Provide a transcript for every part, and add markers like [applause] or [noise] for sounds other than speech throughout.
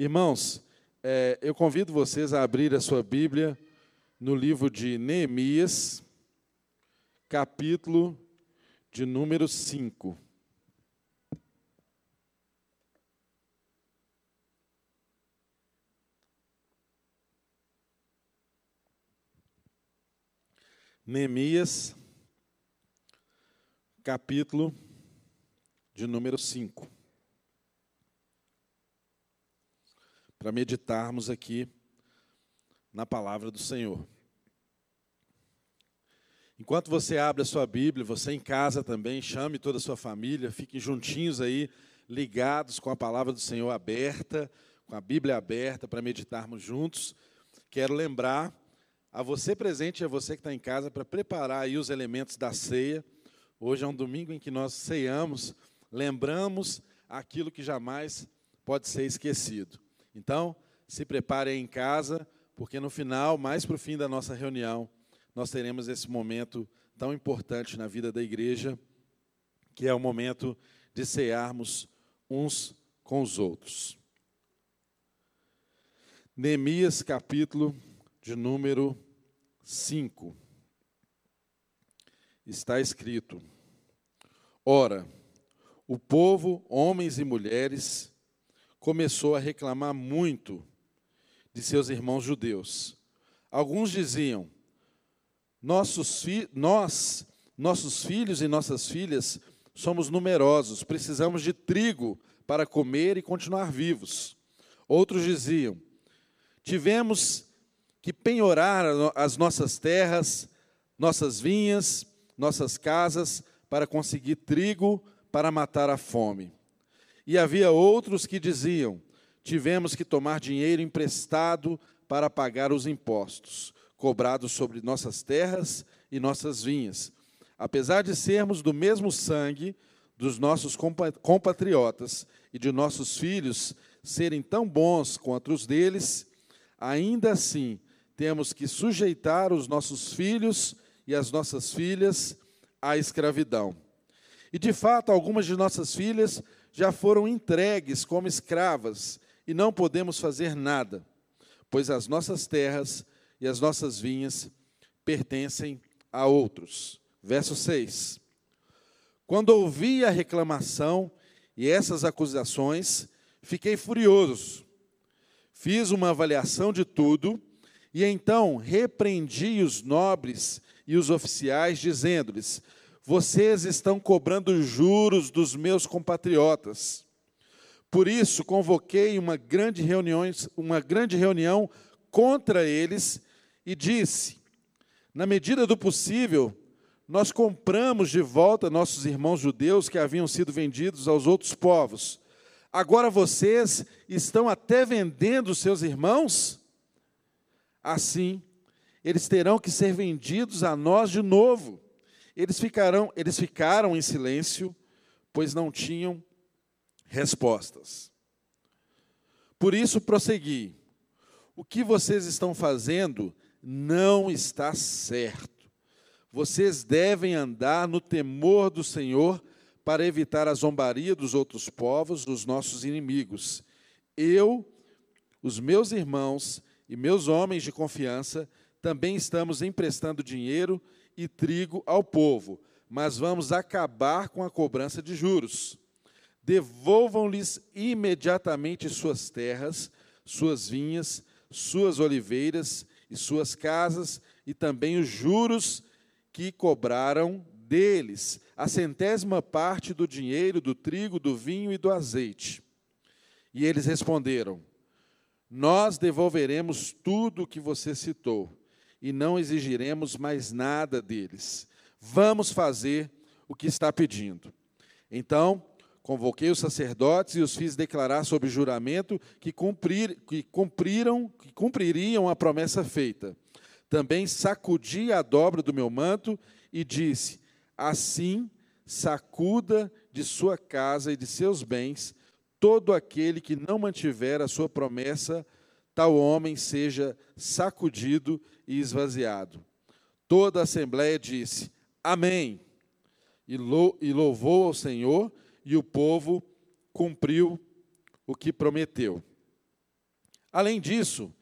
Irmãos, é, eu convido vocês a abrir a sua Bíblia no livro de Neemias, capítulo de número 5. Neemias, capítulo de número 5. Para meditarmos aqui na palavra do Senhor. Enquanto você abre a sua Bíblia, você em casa também, chame toda a sua família, fiquem juntinhos aí, ligados com a palavra do Senhor aberta, com a Bíblia aberta, para meditarmos juntos. Quero lembrar a você presente e a você que está em casa para preparar aí os elementos da ceia. Hoje é um domingo em que nós ceiamos, lembramos aquilo que jamais pode ser esquecido. Então, se prepare aí em casa, porque no final, mais para o fim da nossa reunião, nós teremos esse momento tão importante na vida da igreja, que é o momento de cearmos uns com os outros. Neemias capítulo de número 5. Está escrito: Ora, o povo, homens e mulheres, começou a reclamar muito de seus irmãos judeus. Alguns diziam: nossos nós, nossos filhos e nossas filhas, somos numerosos, precisamos de trigo para comer e continuar vivos. Outros diziam: tivemos que penhorar as nossas terras, nossas vinhas, nossas casas, para conseguir trigo para matar a fome. E havia outros que diziam: tivemos que tomar dinheiro emprestado para pagar os impostos cobrados sobre nossas terras e nossas vinhas. Apesar de sermos do mesmo sangue dos nossos compatriotas e de nossos filhos serem tão bons quanto os deles, ainda assim temos que sujeitar os nossos filhos e as nossas filhas à escravidão. E de fato, algumas de nossas filhas já foram entregues como escravas e não podemos fazer nada, pois as nossas terras e as nossas vinhas pertencem a outros. Verso 6. Quando ouvi a reclamação e essas acusações, fiquei furioso. Fiz uma avaliação de tudo e então repreendi os nobres e os oficiais, dizendo-lhes: Vocês estão cobrando juros dos meus compatriotas. Por isso, convoquei uma grande, reunião, uma grande reunião contra eles e disse: Na medida do possível, nós compramos de volta nossos irmãos judeus que haviam sido vendidos aos outros povos. Agora vocês estão até vendendo seus irmãos? Assim, eles terão que ser vendidos a nós de novo. Eles ficarão, eles ficaram em silêncio, pois não tinham respostas. Por isso prossegui. O que vocês estão fazendo não está certo. Vocês devem andar no temor do Senhor para evitar a zombaria dos outros povos, dos nossos inimigos. Eu, os meus irmãos e meus homens de confiança também estamos emprestando dinheiro e trigo ao povo, mas vamos acabar com a cobrança de juros. Devolvam-lhes imediatamente suas terras, suas vinhas, suas oliveiras e suas casas, e também os juros que cobraram deles, a centésima parte do dinheiro, do trigo, do vinho e do azeite. E eles responderam: nós devolveremos tudo o que você citou e não exigiremos mais nada deles. Vamos fazer o que está pedindo. Então, convoquei os sacerdotes e os fiz declarar sob juramento que, cumprir, que cumpriram, que cumpririam a promessa feita. Também sacudi a dobra do meu manto e disse: Assim sacuda de sua casa e de seus bens todo aquele que não mantiver a sua promessa, tal homem seja sacudido e esvaziado. Toda a assembleia disse: Amém. E louvou ao Senhor, e o povo cumpriu o que prometeu. Além disso,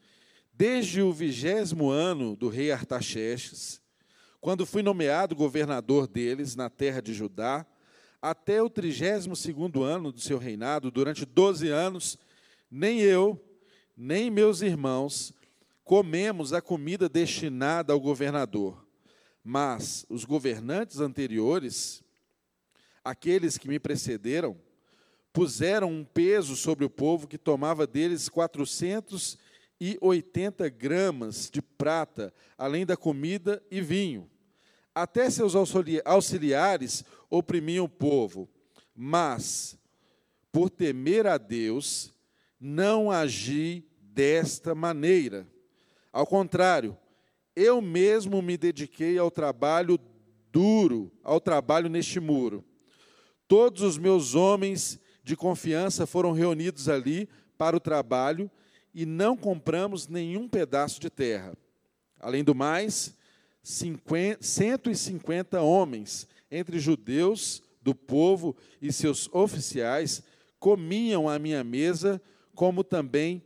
desde o vigésimo ano do rei Artaxerxes, quando fui nomeado governador deles na terra de Judá, até o trigésimo segundo ano do seu reinado, durante doze anos, nem eu, nem meus irmãos comemos a comida destinada ao governador, mas os governantes anteriores, aqueles que me precederam, puseram um peso sobre o povo que tomava deles 480 gramas de prata, além da comida e vinho. Até seus auxiliares oprimiam o povo, mas, por temer a Deus, não agi desta maneira ao contrário, eu mesmo me dediquei ao trabalho duro, ao trabalho neste muro. Todos os meus homens de confiança foram reunidos ali para o trabalho e não compramos nenhum pedaço de terra. Além do mais, 50, 150 homens, entre judeus do povo e seus oficiais, comiam à minha mesa, como também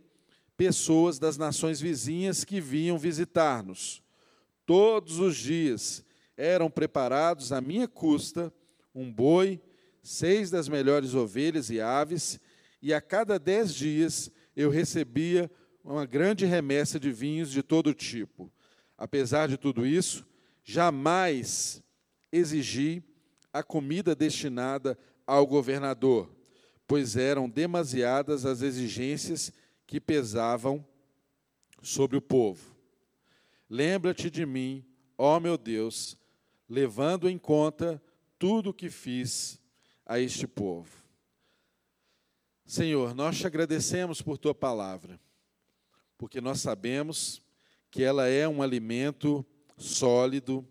pessoas das nações vizinhas que vinham visitar-nos. Todos os dias eram preparados à minha custa um boi, seis das melhores ovelhas e aves, e a cada dez dias eu recebia uma grande remessa de vinhos de todo tipo. Apesar de tudo isso, jamais exigi a comida destinada ao governador, pois eram demasiadas as exigências que pesavam sobre o povo. Lembra-te de mim, ó meu Deus, levando em conta tudo o que fiz a este povo. Senhor, nós te agradecemos por tua palavra, porque nós sabemos que ela é um alimento sólido,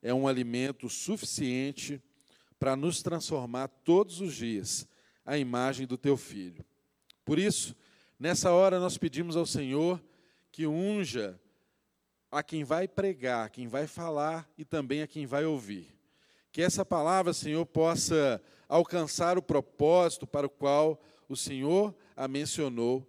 é um alimento suficiente para nos transformar todos os dias à imagem do teu filho. Por isso, Nessa hora nós pedimos ao Senhor que unja a quem vai pregar, quem vai falar e também a quem vai ouvir. Que essa palavra, Senhor, possa alcançar o propósito para o qual o Senhor a mencionou.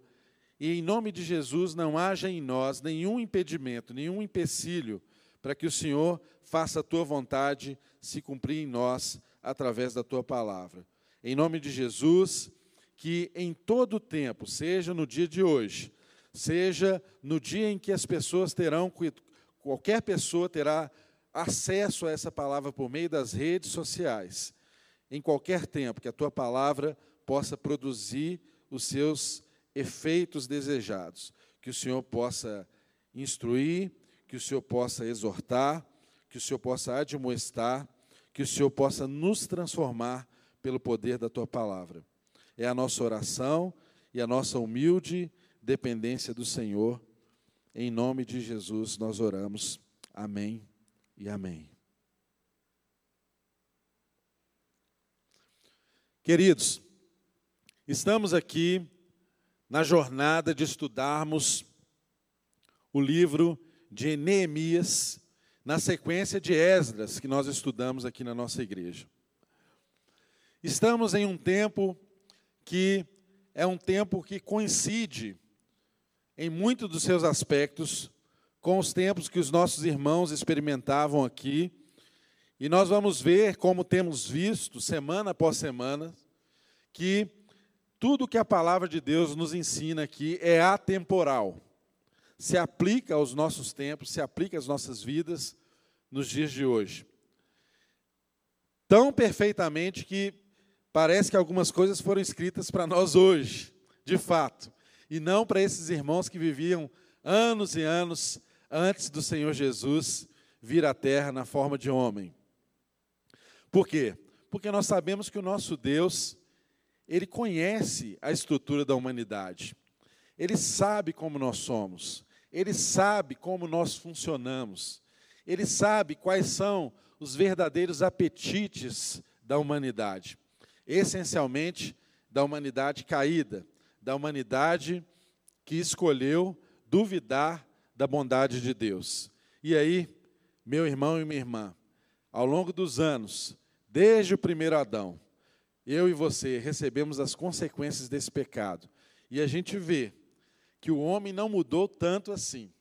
E em nome de Jesus não haja em nós nenhum impedimento, nenhum empecilho para que o Senhor faça a tua vontade se cumprir em nós através da tua palavra. Em nome de Jesus, que em todo o tempo, seja no dia de hoje, seja no dia em que as pessoas terão, qualquer pessoa terá acesso a essa palavra por meio das redes sociais, em qualquer tempo, que a tua palavra possa produzir os seus efeitos desejados, que o Senhor possa instruir, que o Senhor possa exortar, que o Senhor possa admoestar, que o Senhor possa nos transformar pelo poder da tua palavra. É a nossa oração e a nossa humilde dependência do Senhor. Em nome de Jesus nós oramos. Amém e amém. Queridos, estamos aqui na jornada de estudarmos o livro de Neemias, na sequência de Esdras, que nós estudamos aqui na nossa igreja. Estamos em um tempo que é um tempo que coincide em muitos dos seus aspectos com os tempos que os nossos irmãos experimentavam aqui. E nós vamos ver, como temos visto semana após semana, que tudo que a palavra de Deus nos ensina aqui é atemporal. Se aplica aos nossos tempos, se aplica às nossas vidas nos dias de hoje. Tão perfeitamente que Parece que algumas coisas foram escritas para nós hoje, de fato, e não para esses irmãos que viviam anos e anos antes do Senhor Jesus vir à terra na forma de homem. Por quê? Porque nós sabemos que o nosso Deus, ele conhece a estrutura da humanidade. Ele sabe como nós somos. Ele sabe como nós funcionamos. Ele sabe quais são os verdadeiros apetites da humanidade essencialmente da humanidade caída, da humanidade que escolheu duvidar da bondade de Deus. E aí, meu irmão e minha irmã, ao longo dos anos, desde o primeiro Adão, eu e você recebemos as consequências desse pecado. E a gente vê que o homem não mudou tanto assim.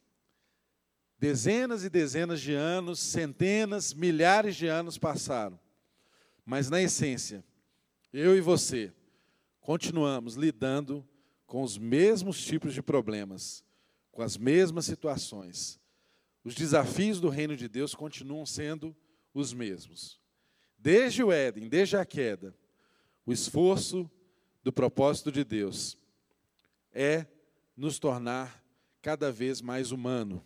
Dezenas e dezenas de anos, centenas, milhares de anos passaram. Mas, na essência, eu e você continuamos lidando com os mesmos tipos de problemas, com as mesmas situações. Os desafios do reino de Deus continuam sendo os mesmos. Desde o Éden, desde a queda, o esforço do propósito de Deus é nos tornar cada vez mais humano.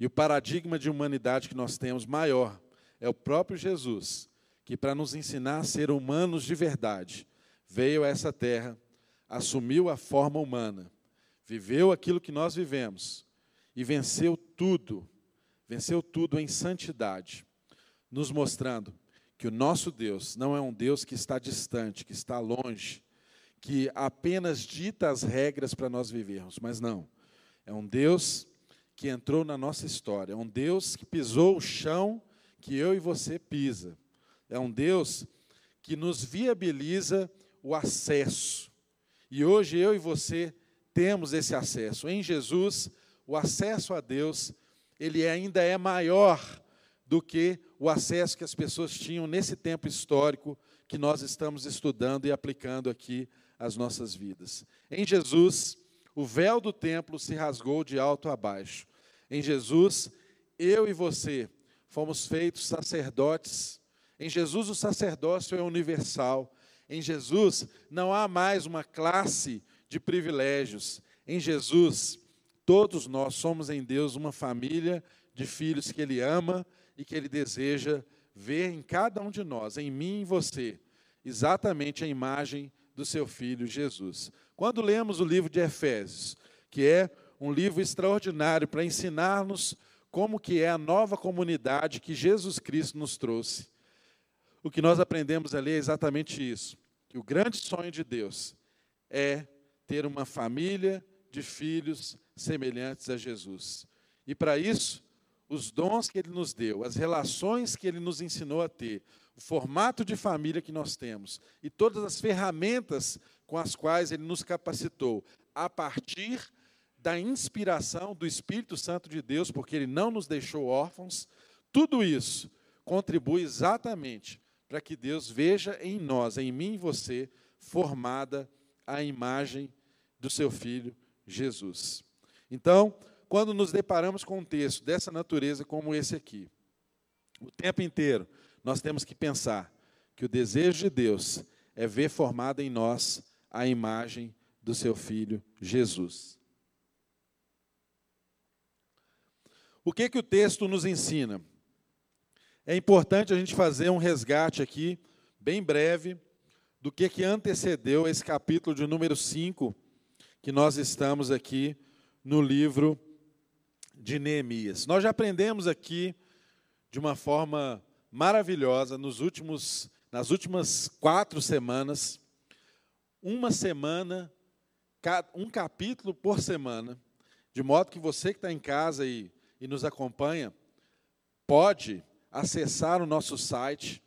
E o paradigma de humanidade que nós temos maior é o próprio Jesus, que para nos ensinar a ser humanos de verdade, veio a essa terra, assumiu a forma humana, viveu aquilo que nós vivemos e venceu tudo, venceu tudo em santidade, nos mostrando que o nosso Deus não é um Deus que está distante, que está longe, que apenas dita as regras para nós vivermos, mas não. É um Deus que entrou na nossa história, é um Deus que pisou o chão que eu e você pisa. É um Deus que nos viabiliza o acesso. E hoje eu e você temos esse acesso. Em Jesus, o acesso a Deus, ele ainda é maior do que o acesso que as pessoas tinham nesse tempo histórico que nós estamos estudando e aplicando aqui às nossas vidas. Em Jesus, o véu do templo se rasgou de alto a baixo. Em Jesus, eu e você fomos feitos sacerdotes. Em Jesus, o sacerdócio é universal. Em Jesus, não há mais uma classe de privilégios. Em Jesus, todos nós somos em Deus uma família de filhos que Ele ama e que Ele deseja ver em cada um de nós, em mim e em você, exatamente a imagem do seu Filho Jesus. Quando lemos o livro de Efésios, que é um livro extraordinário para ensinar-nos como que é a nova comunidade que Jesus Cristo nos trouxe. O que nós aprendemos ali é exatamente isso, que o grande sonho de Deus é ter uma família de filhos semelhantes a Jesus. E para isso, os dons que ele nos deu, as relações que ele nos ensinou a ter, o formato de família que nós temos e todas as ferramentas com as quais ele nos capacitou a partir da inspiração do Espírito Santo de Deus, porque ele não nos deixou órfãos, tudo isso contribui exatamente para que Deus veja em nós, em mim e você, formada a imagem do seu filho Jesus. Então, quando nos deparamos com um texto dessa natureza como esse aqui, o tempo inteiro nós temos que pensar que o desejo de Deus é ver formada em nós a imagem do seu filho Jesus. O que, que o texto nos ensina? É importante a gente fazer um resgate aqui, bem breve, do que, que antecedeu esse capítulo de número 5, que nós estamos aqui no livro de Neemias. Nós já aprendemos aqui, de uma forma maravilhosa, nos últimos, nas últimas quatro semanas, uma semana, um capítulo por semana, de modo que você que está em casa e e nos acompanha, pode acessar o nosso site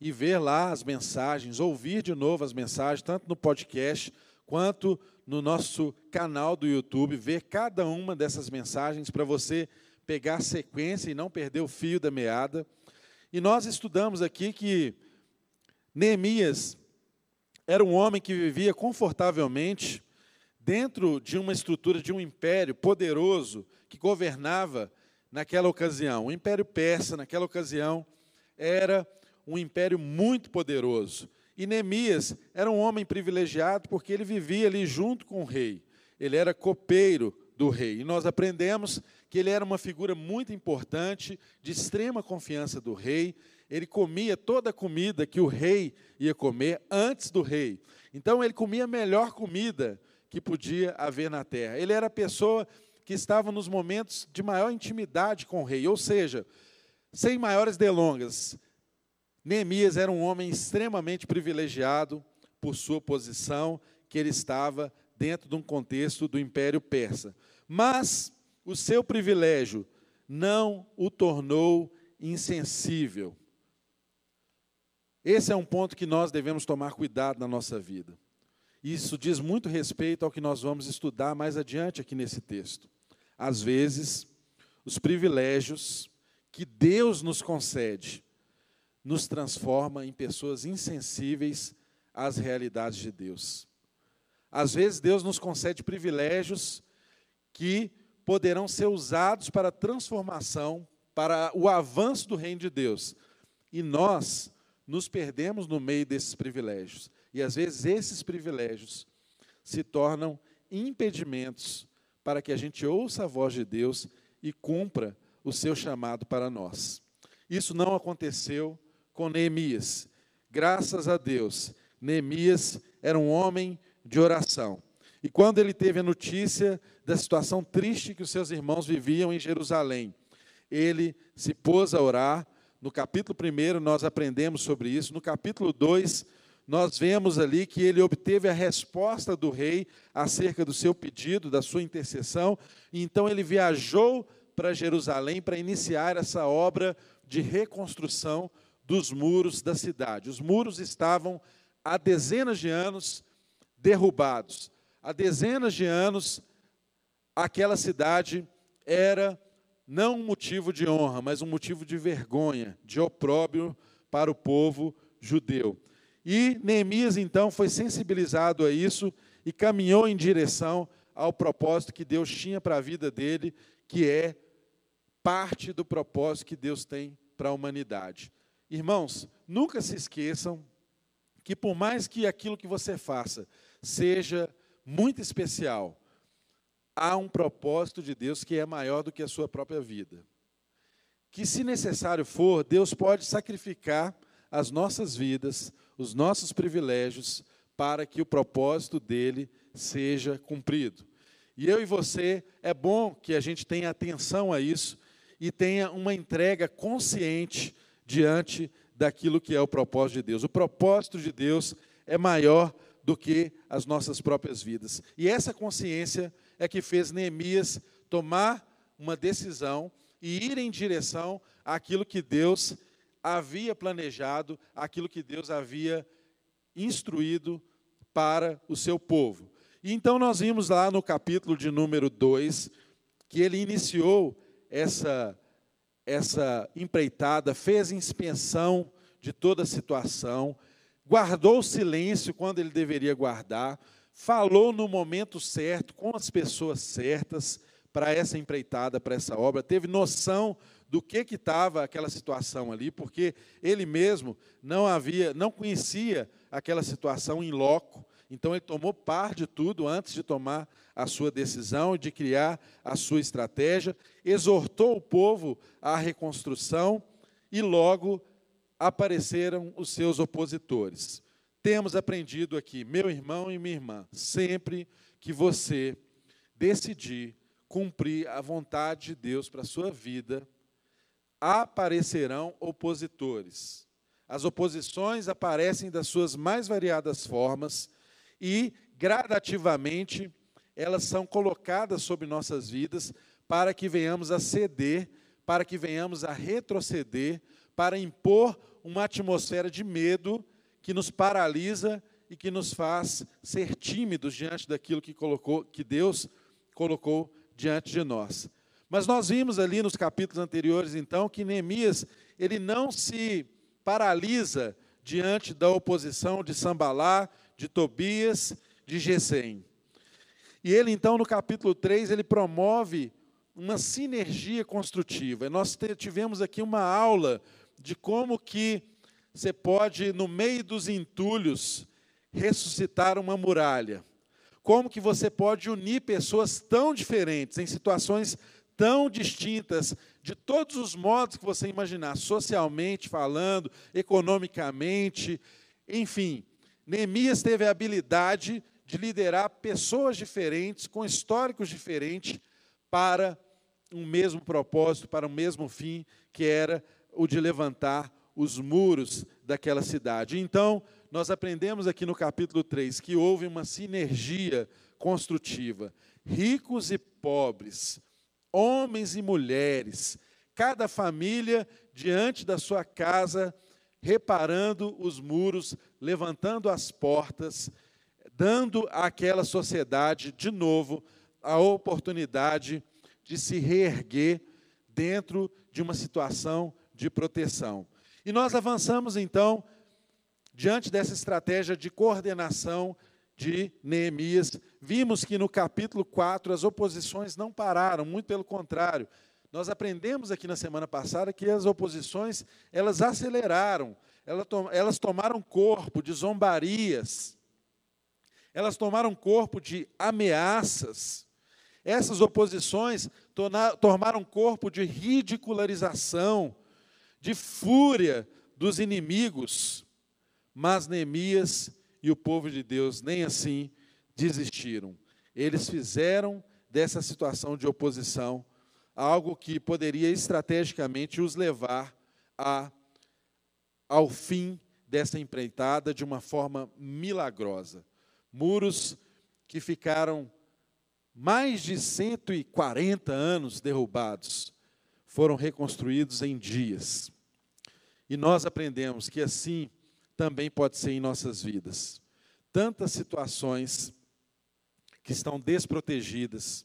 e ver lá as mensagens, ouvir de novo as mensagens, tanto no podcast quanto no nosso canal do YouTube, ver cada uma dessas mensagens para você pegar a sequência e não perder o fio da meada. E nós estudamos aqui que Neemias era um homem que vivia confortavelmente dentro de uma estrutura de um império poderoso que governava naquela ocasião. O Império Persa, naquela ocasião, era um império muito poderoso. E Neemias era um homem privilegiado porque ele vivia ali junto com o rei. Ele era copeiro do rei. E nós aprendemos que ele era uma figura muito importante, de extrema confiança do rei. Ele comia toda a comida que o rei ia comer antes do rei. Então ele comia a melhor comida que podia haver na terra. Ele era a pessoa que estavam nos momentos de maior intimidade com o rei, ou seja, sem maiores delongas. Neemias era um homem extremamente privilegiado por sua posição, que ele estava dentro de um contexto do Império Persa. Mas o seu privilégio não o tornou insensível. Esse é um ponto que nós devemos tomar cuidado na nossa vida. Isso diz muito respeito ao que nós vamos estudar mais adiante aqui nesse texto. Às vezes, os privilégios que Deus nos concede nos transforma em pessoas insensíveis às realidades de Deus. Às vezes, Deus nos concede privilégios que poderão ser usados para a transformação, para o avanço do reino de Deus. E nós nos perdemos no meio desses privilégios. E às vezes esses privilégios se tornam impedimentos para que a gente ouça a voz de Deus e cumpra o seu chamado para nós. Isso não aconteceu com Neemias. Graças a Deus, Neemias era um homem de oração. E quando ele teve a notícia da situação triste que os seus irmãos viviam em Jerusalém, ele se pôs a orar. No capítulo 1 nós aprendemos sobre isso. No capítulo 2, nós vemos ali que ele obteve a resposta do rei acerca do seu pedido, da sua intercessão, e então ele viajou para Jerusalém para iniciar essa obra de reconstrução dos muros da cidade. Os muros estavam há dezenas de anos derrubados. Há dezenas de anos, aquela cidade era não um motivo de honra, mas um motivo de vergonha, de opróbrio para o povo judeu. E Neemias, então, foi sensibilizado a isso e caminhou em direção ao propósito que Deus tinha para a vida dele, que é parte do propósito que Deus tem para a humanidade. Irmãos, nunca se esqueçam que, por mais que aquilo que você faça seja muito especial, há um propósito de Deus que é maior do que a sua própria vida. Que, se necessário for, Deus pode sacrificar as nossas vidas, os nossos privilégios, para que o propósito dele seja cumprido. E eu e você, é bom que a gente tenha atenção a isso e tenha uma entrega consciente diante daquilo que é o propósito de Deus. O propósito de Deus é maior do que as nossas próprias vidas. E essa consciência é que fez Neemias tomar uma decisão e ir em direção àquilo que Deus havia planejado, aquilo que Deus havia instruído para o seu povo. E então nós vimos lá no capítulo de número 2 que ele iniciou essa essa empreitada, fez inspeção de toda a situação, guardou silêncio quando ele deveria guardar, falou no momento certo, com as pessoas certas, para essa empreitada, para essa obra, teve noção do que que estava aquela situação ali, porque ele mesmo não havia, não conhecia aquela situação em loco, então ele tomou par de tudo antes de tomar a sua decisão de criar a sua estratégia, exortou o povo à reconstrução e logo apareceram os seus opositores. Temos aprendido aqui, meu irmão e minha irmã, sempre que você decidir cumprir a vontade de Deus para a sua vida, aparecerão opositores. As oposições aparecem das suas mais variadas formas e, gradativamente, elas são colocadas sobre nossas vidas para que venhamos a ceder, para que venhamos a retroceder, para impor uma atmosfera de medo que nos paralisa e que nos faz ser tímidos diante daquilo que colocou, que Deus colocou diante de nós. Mas nós vimos ali nos capítulos anteriores, então, que Neemias ele não se paralisa diante da oposição de Sambalá, de Tobias, de Gesem. E ele, então, no capítulo 3, ele promove uma sinergia construtiva. nós tivemos aqui uma aula de como que você pode, no meio dos entulhos, ressuscitar uma muralha. Como que você pode unir pessoas tão diferentes, em situações tão distintas, de todos os modos que você imaginar, socialmente falando, economicamente, enfim. Neemias teve a habilidade de liderar pessoas diferentes, com históricos diferentes, para um mesmo propósito, para um mesmo fim, que era o de levantar os muros daquela cidade. Então, nós aprendemos aqui no capítulo 3 que houve uma sinergia construtiva. Ricos e pobres, homens e mulheres, cada família diante da sua casa, reparando os muros, levantando as portas, dando àquela sociedade, de novo, a oportunidade de se reerguer dentro de uma situação de proteção. E nós avançamos então diante dessa estratégia de coordenação de Neemias. Vimos que no capítulo 4 as oposições não pararam, muito pelo contrário. Nós aprendemos aqui na semana passada que as oposições, elas aceleraram, elas tomaram corpo de zombarias, elas tomaram corpo de ameaças. Essas oposições tomaram corpo de ridicularização, de fúria dos inimigos. Mas Neemias e o povo de Deus nem assim desistiram. Eles fizeram dessa situação de oposição algo que poderia estrategicamente os levar a, ao fim dessa empreitada de uma forma milagrosa. Muros que ficaram mais de 140 anos derrubados foram reconstruídos em dias. E nós aprendemos que assim também pode ser em nossas vidas. Tantas situações que estão desprotegidas,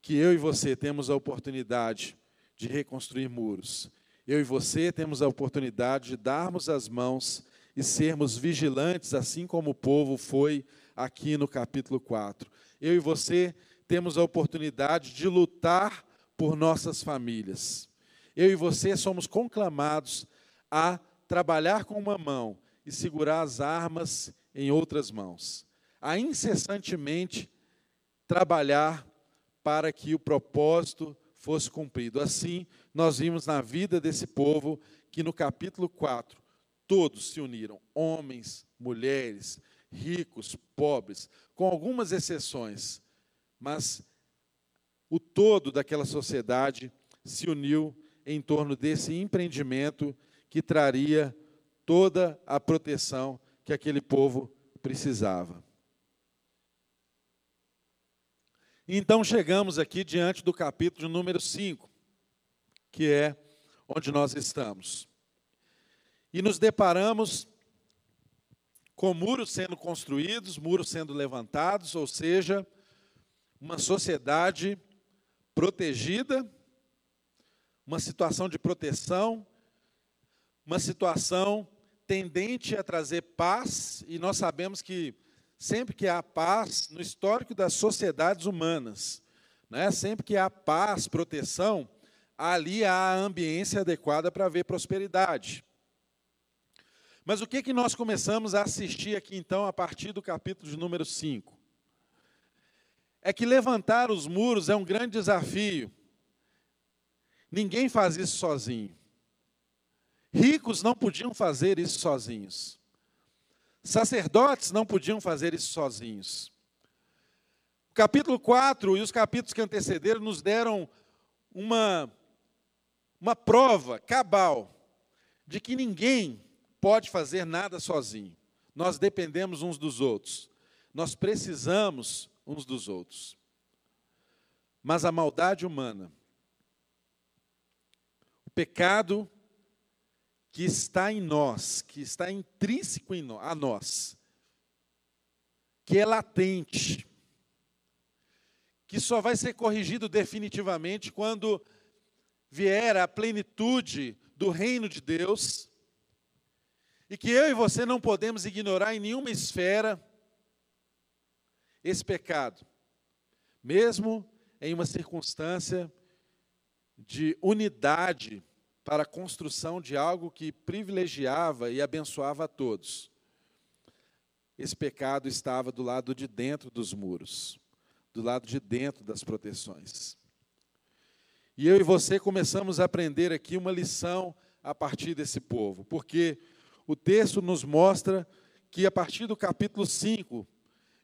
que eu e você temos a oportunidade de reconstruir muros. Eu e você temos a oportunidade de darmos as mãos e sermos vigilantes, assim como o povo foi aqui no capítulo 4. Eu e você temos a oportunidade de lutar por nossas famílias. Eu e você somos conclamados a trabalhar com uma mão e segurar as armas em outras mãos, a incessantemente trabalhar para que o propósito fosse cumprido. Assim, nós vimos na vida desse povo que no capítulo 4, todos se uniram, homens, mulheres, ricos, pobres, com algumas exceções, mas o todo daquela sociedade se uniu em torno desse empreendimento que traria toda a proteção que aquele povo precisava. Então chegamos aqui diante do capítulo número 5, que é onde nós estamos. E nos deparamos com muros sendo construídos, muros sendo levantados, ou seja, uma sociedade protegida, uma situação de proteção, uma situação tendente a trazer paz, e nós sabemos que sempre que há paz, no histórico das sociedades humanas, né, sempre que há paz, proteção, ali há a ambiência adequada para haver prosperidade. Mas o que, que nós começamos a assistir aqui, então, a partir do capítulo de número 5? É que levantar os muros é um grande desafio. Ninguém faz isso sozinho. Ricos não podiam fazer isso sozinhos. Sacerdotes não podiam fazer isso sozinhos. O capítulo 4 e os capítulos que antecederam nos deram uma, uma prova cabal de que ninguém pode fazer nada sozinho. Nós dependemos uns dos outros. Nós precisamos uns dos outros. Mas a maldade humana, o pecado que está em nós, que está intrínseco em nós, a nós, que é latente, que só vai ser corrigido definitivamente quando vier a plenitude do reino de Deus, e que eu e você não podemos ignorar em nenhuma esfera esse pecado, mesmo em uma circunstância de unidade para a construção de algo que privilegiava e abençoava a todos. Esse pecado estava do lado de dentro dos muros, do lado de dentro das proteções. E eu e você começamos a aprender aqui uma lição a partir desse povo, porque o texto nos mostra que a partir do capítulo 5,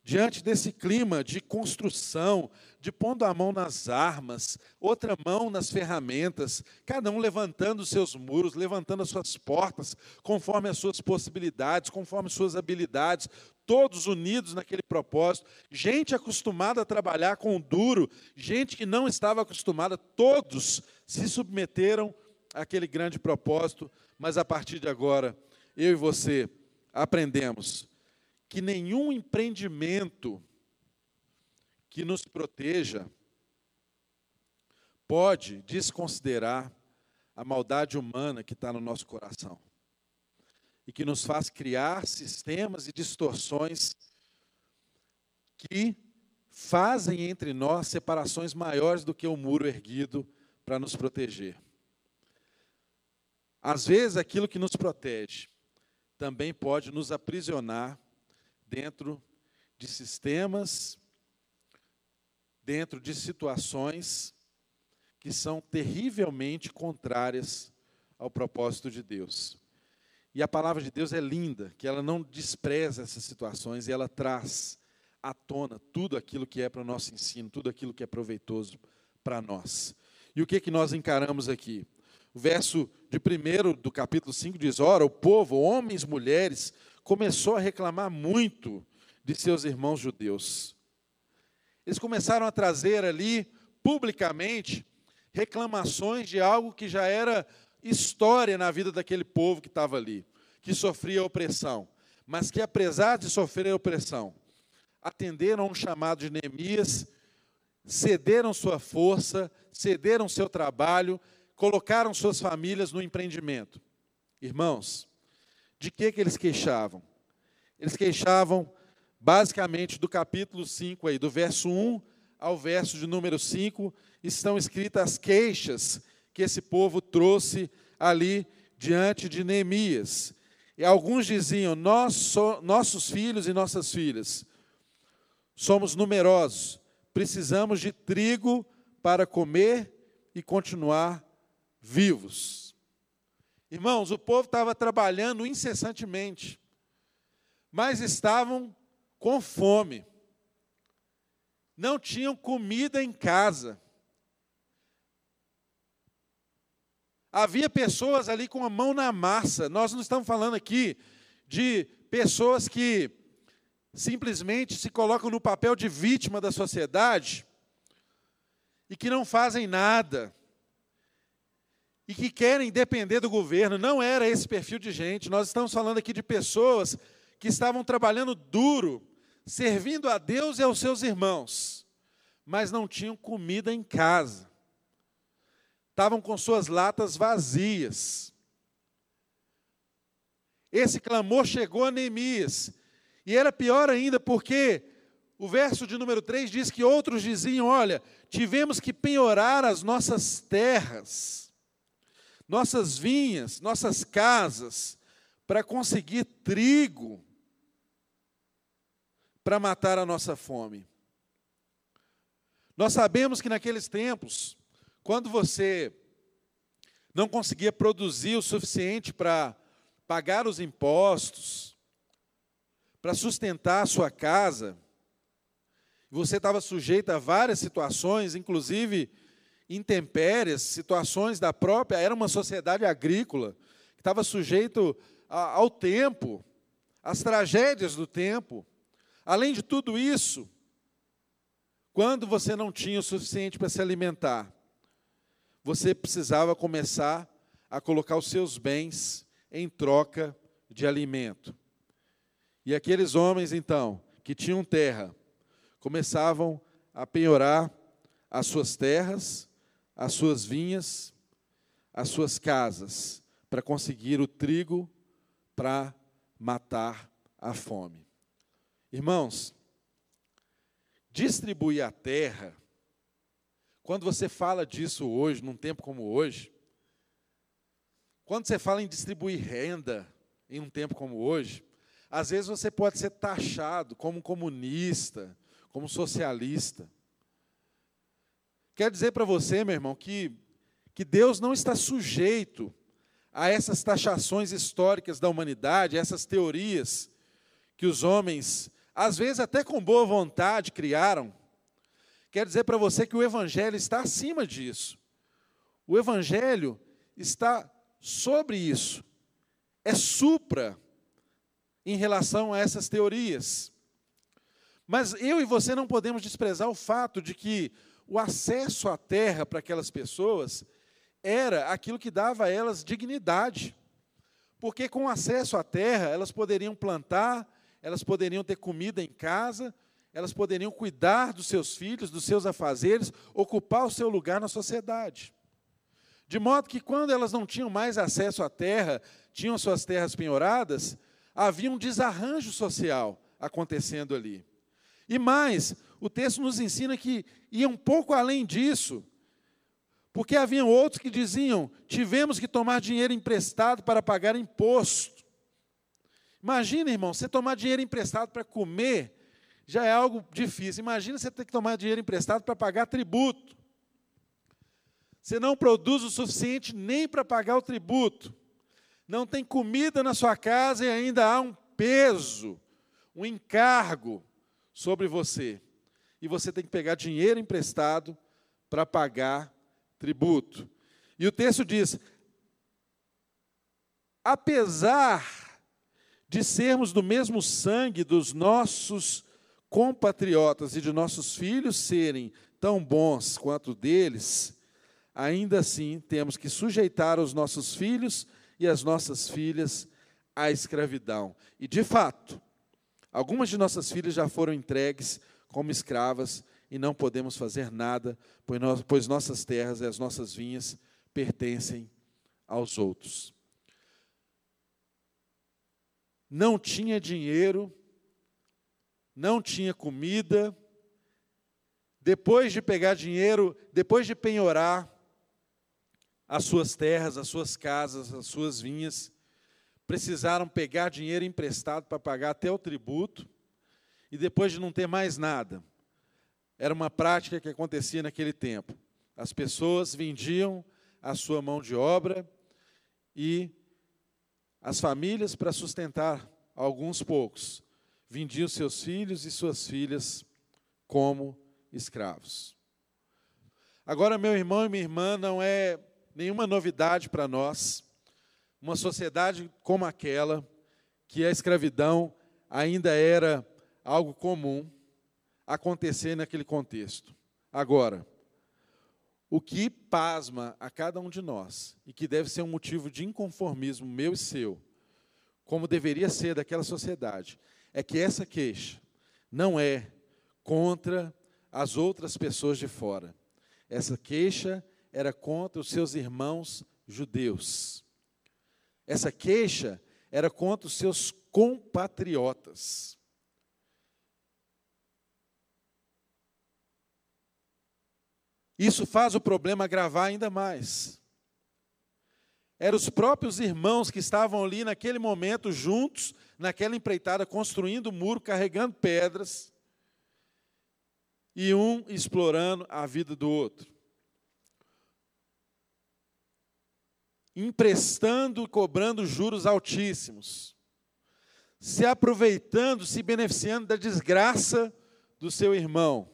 diante desse clima de construção, de pondo a mão nas armas, outra mão nas ferramentas, cada um levantando seus muros, levantando as suas portas, conforme as suas possibilidades, conforme as suas habilidades, todos unidos naquele propósito, gente acostumada a trabalhar com o duro, gente que não estava acostumada, todos se submeteram àquele grande propósito, mas a partir de agora, eu e você aprendemos que nenhum empreendimento que nos proteja pode desconsiderar a maldade humana que está no nosso coração e que nos faz criar sistemas e distorções que fazem entre nós separações maiores do que o muro erguido para nos proteger. Às vezes, aquilo que nos protege também pode nos aprisionar dentro de sistemas, dentro de situações que são terrivelmente contrárias ao propósito de Deus. E a palavra de Deus é linda, que ela não despreza essas situações e ela traz à tona tudo aquilo que é para o nosso ensino, tudo aquilo que é proveitoso para nós. E o que que nós encaramos aqui? O verso de primeiro do capítulo 5 diz: Ora, o povo, homens, mulheres, começou a reclamar muito de seus irmãos judeus. Eles começaram a trazer ali, publicamente, reclamações de algo que já era história na vida daquele povo que estava ali, que sofria opressão, mas que, apesar de sofrer opressão, atenderam a um chamado de Neemias, cederam sua força, cederam seu trabalho, colocaram suas famílias no empreendimento. Irmãos, de que, que eles queixavam? Eles queixavam basicamente do capítulo 5 aí, do verso 1 ao verso de número 5, estão escritas as queixas que esse povo trouxe ali diante de Neemias. E alguns diziam: Nós, so, nossos filhos e nossas filhas somos numerosos, precisamos de trigo para comer e continuar vivos. Irmãos, o povo estava trabalhando incessantemente, mas estavam com fome não tinham comida em casa. Havia pessoas ali com a mão na massa. Nós não estamos falando aqui de pessoas que simplesmente se colocam no papel de vítima da sociedade e que não fazem nada e que querem depender do governo. Não era esse perfil de gente. Nós estamos falando aqui de pessoas que estavam trabalhando duro servindo a Deus e aos seus irmãos, mas não tinham comida em casa. Estavam com suas latas vazias. Esse clamor chegou a Neemias. E era pior ainda porque o verso de número 3 diz que outros diziam: Olha, tivemos que penhorar as nossas terras, nossas vinhas, nossas casas, para conseguir trigo para matar a nossa fome. Nós sabemos que naqueles tempos, quando você não conseguia produzir o suficiente para pagar os impostos, para sustentar a sua casa, você estava sujeito a várias situações, inclusive intempéries, situações da própria, era uma sociedade agrícola, que estava sujeito ao tempo, às tragédias do tempo. Além de tudo isso, quando você não tinha o suficiente para se alimentar, você precisava começar a colocar os seus bens em troca de alimento. E aqueles homens, então, que tinham terra, começavam a penhorar as suas terras, as suas vinhas, as suas casas, para conseguir o trigo para matar a fome. Irmãos, distribuir a terra, quando você fala disso hoje, num tempo como hoje, quando você fala em distribuir renda em um tempo como hoje, às vezes você pode ser taxado como comunista, como socialista. Quero dizer para você, meu irmão, que, que Deus não está sujeito a essas taxações históricas da humanidade, a essas teorias que os homens às vezes até com boa vontade criaram. Quero dizer para você que o Evangelho está acima disso. O Evangelho está sobre isso. É supra em relação a essas teorias. Mas eu e você não podemos desprezar o fato de que o acesso à terra para aquelas pessoas era aquilo que dava a elas dignidade. Porque com acesso à terra, elas poderiam plantar, elas poderiam ter comida em casa, elas poderiam cuidar dos seus filhos, dos seus afazeres, ocupar o seu lugar na sociedade. De modo que, quando elas não tinham mais acesso à terra, tinham suas terras penhoradas, havia um desarranjo social acontecendo ali. E mais, o texto nos ensina que ia um pouco além disso, porque haviam outros que diziam: tivemos que tomar dinheiro emprestado para pagar imposto. Imagina, irmão, você tomar dinheiro emprestado para comer já é algo difícil. Imagina você ter que tomar dinheiro emprestado para pagar tributo. Você não produz o suficiente nem para pagar o tributo. Não tem comida na sua casa e ainda há um peso, um encargo sobre você. E você tem que pegar dinheiro emprestado para pagar tributo. E o texto diz: apesar de sermos do mesmo sangue dos nossos compatriotas e de nossos filhos serem tão bons quanto deles, ainda assim temos que sujeitar os nossos filhos e as nossas filhas à escravidão. E, de fato, algumas de nossas filhas já foram entregues como escravas e não podemos fazer nada, pois, nós, pois nossas terras e as nossas vinhas pertencem aos outros. Não tinha dinheiro, não tinha comida. Depois de pegar dinheiro, depois de penhorar, as suas terras, as suas casas, as suas vinhas, precisaram pegar dinheiro emprestado para pagar até o tributo, e depois de não ter mais nada, era uma prática que acontecia naquele tempo. As pessoas vendiam a sua mão de obra e as famílias, para sustentar alguns poucos, vendiam seus filhos e suas filhas como escravos. Agora, meu irmão e minha irmã, não é nenhuma novidade para nós. Uma sociedade como aquela, que a escravidão ainda era algo comum acontecer naquele contexto. Agora, o que pasma a cada um de nós, e que deve ser um motivo de inconformismo meu e seu, como deveria ser daquela sociedade, é que essa queixa não é contra as outras pessoas de fora. Essa queixa era contra os seus irmãos judeus. Essa queixa era contra os seus compatriotas. Isso faz o problema agravar ainda mais. Eram os próprios irmãos que estavam ali naquele momento juntos, naquela empreitada, construindo o muro, carregando pedras, e um explorando a vida do outro. emprestando e cobrando juros altíssimos, se aproveitando, se beneficiando da desgraça do seu irmão,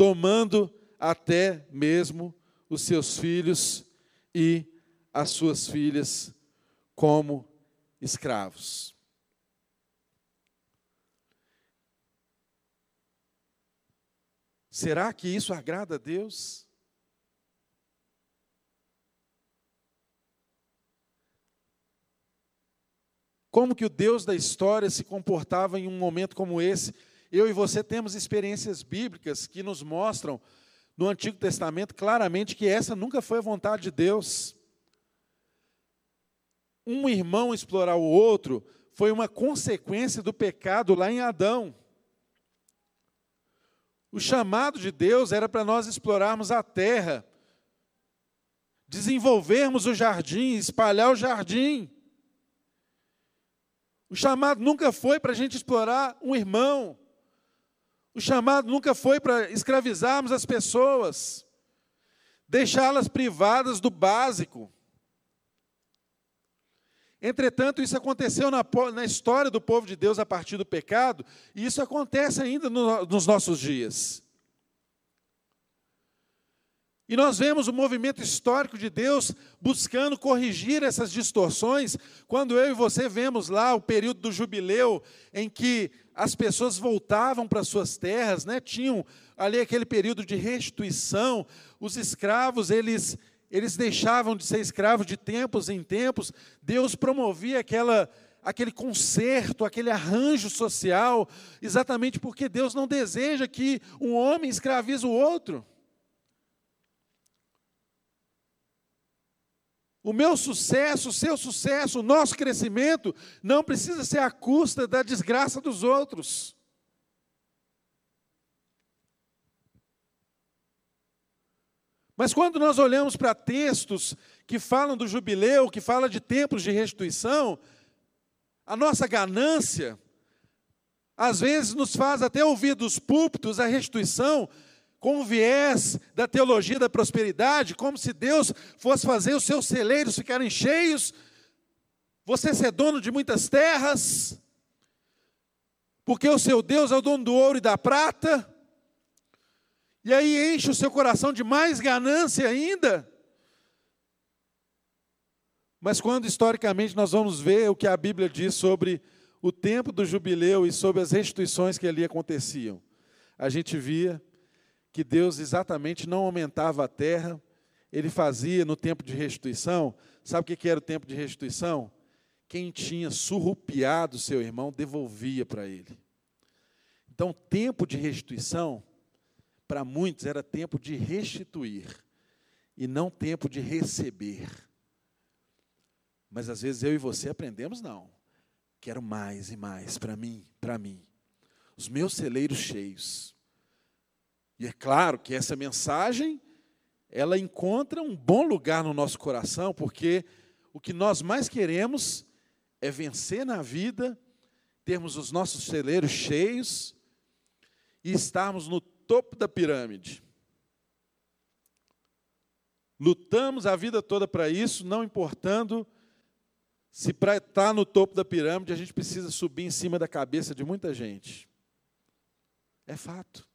tomando até mesmo os seus filhos e as suas filhas como escravos. Será que isso agrada a Deus? Como que o Deus da história se comportava em um momento como esse? Eu e você temos experiências bíblicas que nos mostram no Antigo Testamento claramente que essa nunca foi a vontade de Deus. Um irmão explorar o outro foi uma consequência do pecado lá em Adão. O chamado de Deus era para nós explorarmos a terra, desenvolvermos o jardim, espalhar o jardim. O chamado nunca foi para a gente explorar um irmão. O chamado nunca foi para escravizarmos as pessoas, deixá-las privadas do básico. Entretanto, isso aconteceu na, na, história do povo de Deus a partir do pecado, e isso acontece ainda no, nos nossos dias. E nós vemos o movimento histórico de Deus buscando corrigir essas distorções, quando eu e você vemos lá o período do jubileu, em que as pessoas voltavam para suas terras, né? tinham ali aquele período de restituição, os escravos, eles, eles deixavam de ser escravos de tempos em tempos, Deus promovia aquela, aquele conserto, aquele arranjo social, exatamente porque Deus não deseja que um homem escravize o outro. O meu sucesso, o seu sucesso, o nosso crescimento não precisa ser à custa da desgraça dos outros. Mas quando nós olhamos para textos que falam do jubileu, que fala de tempos de restituição, a nossa ganância, às vezes nos faz até ouvir dos púlpitos a restituição com o viés da teologia da prosperidade, como se Deus fosse fazer os seus celeiros ficarem cheios, você ser dono de muitas terras, porque o seu Deus é o dono do ouro e da prata, e aí enche o seu coração de mais ganância ainda. Mas quando historicamente nós vamos ver o que a Bíblia diz sobre o tempo do jubileu e sobre as restituições que ali aconteciam, a gente via que Deus exatamente não aumentava a terra, ele fazia no tempo de restituição. Sabe o que era o tempo de restituição? Quem tinha surrupiado seu irmão devolvia para ele. Então, tempo de restituição, para muitos, era tempo de restituir e não tempo de receber. Mas às vezes eu e você aprendemos, não. Quero mais e mais para mim, para mim. Os meus celeiros cheios. E é claro que essa mensagem, ela encontra um bom lugar no nosso coração, porque o que nós mais queremos é vencer na vida, termos os nossos celeiros cheios e estarmos no topo da pirâmide. Lutamos a vida toda para isso, não importando se para estar no topo da pirâmide a gente precisa subir em cima da cabeça de muita gente. É fato.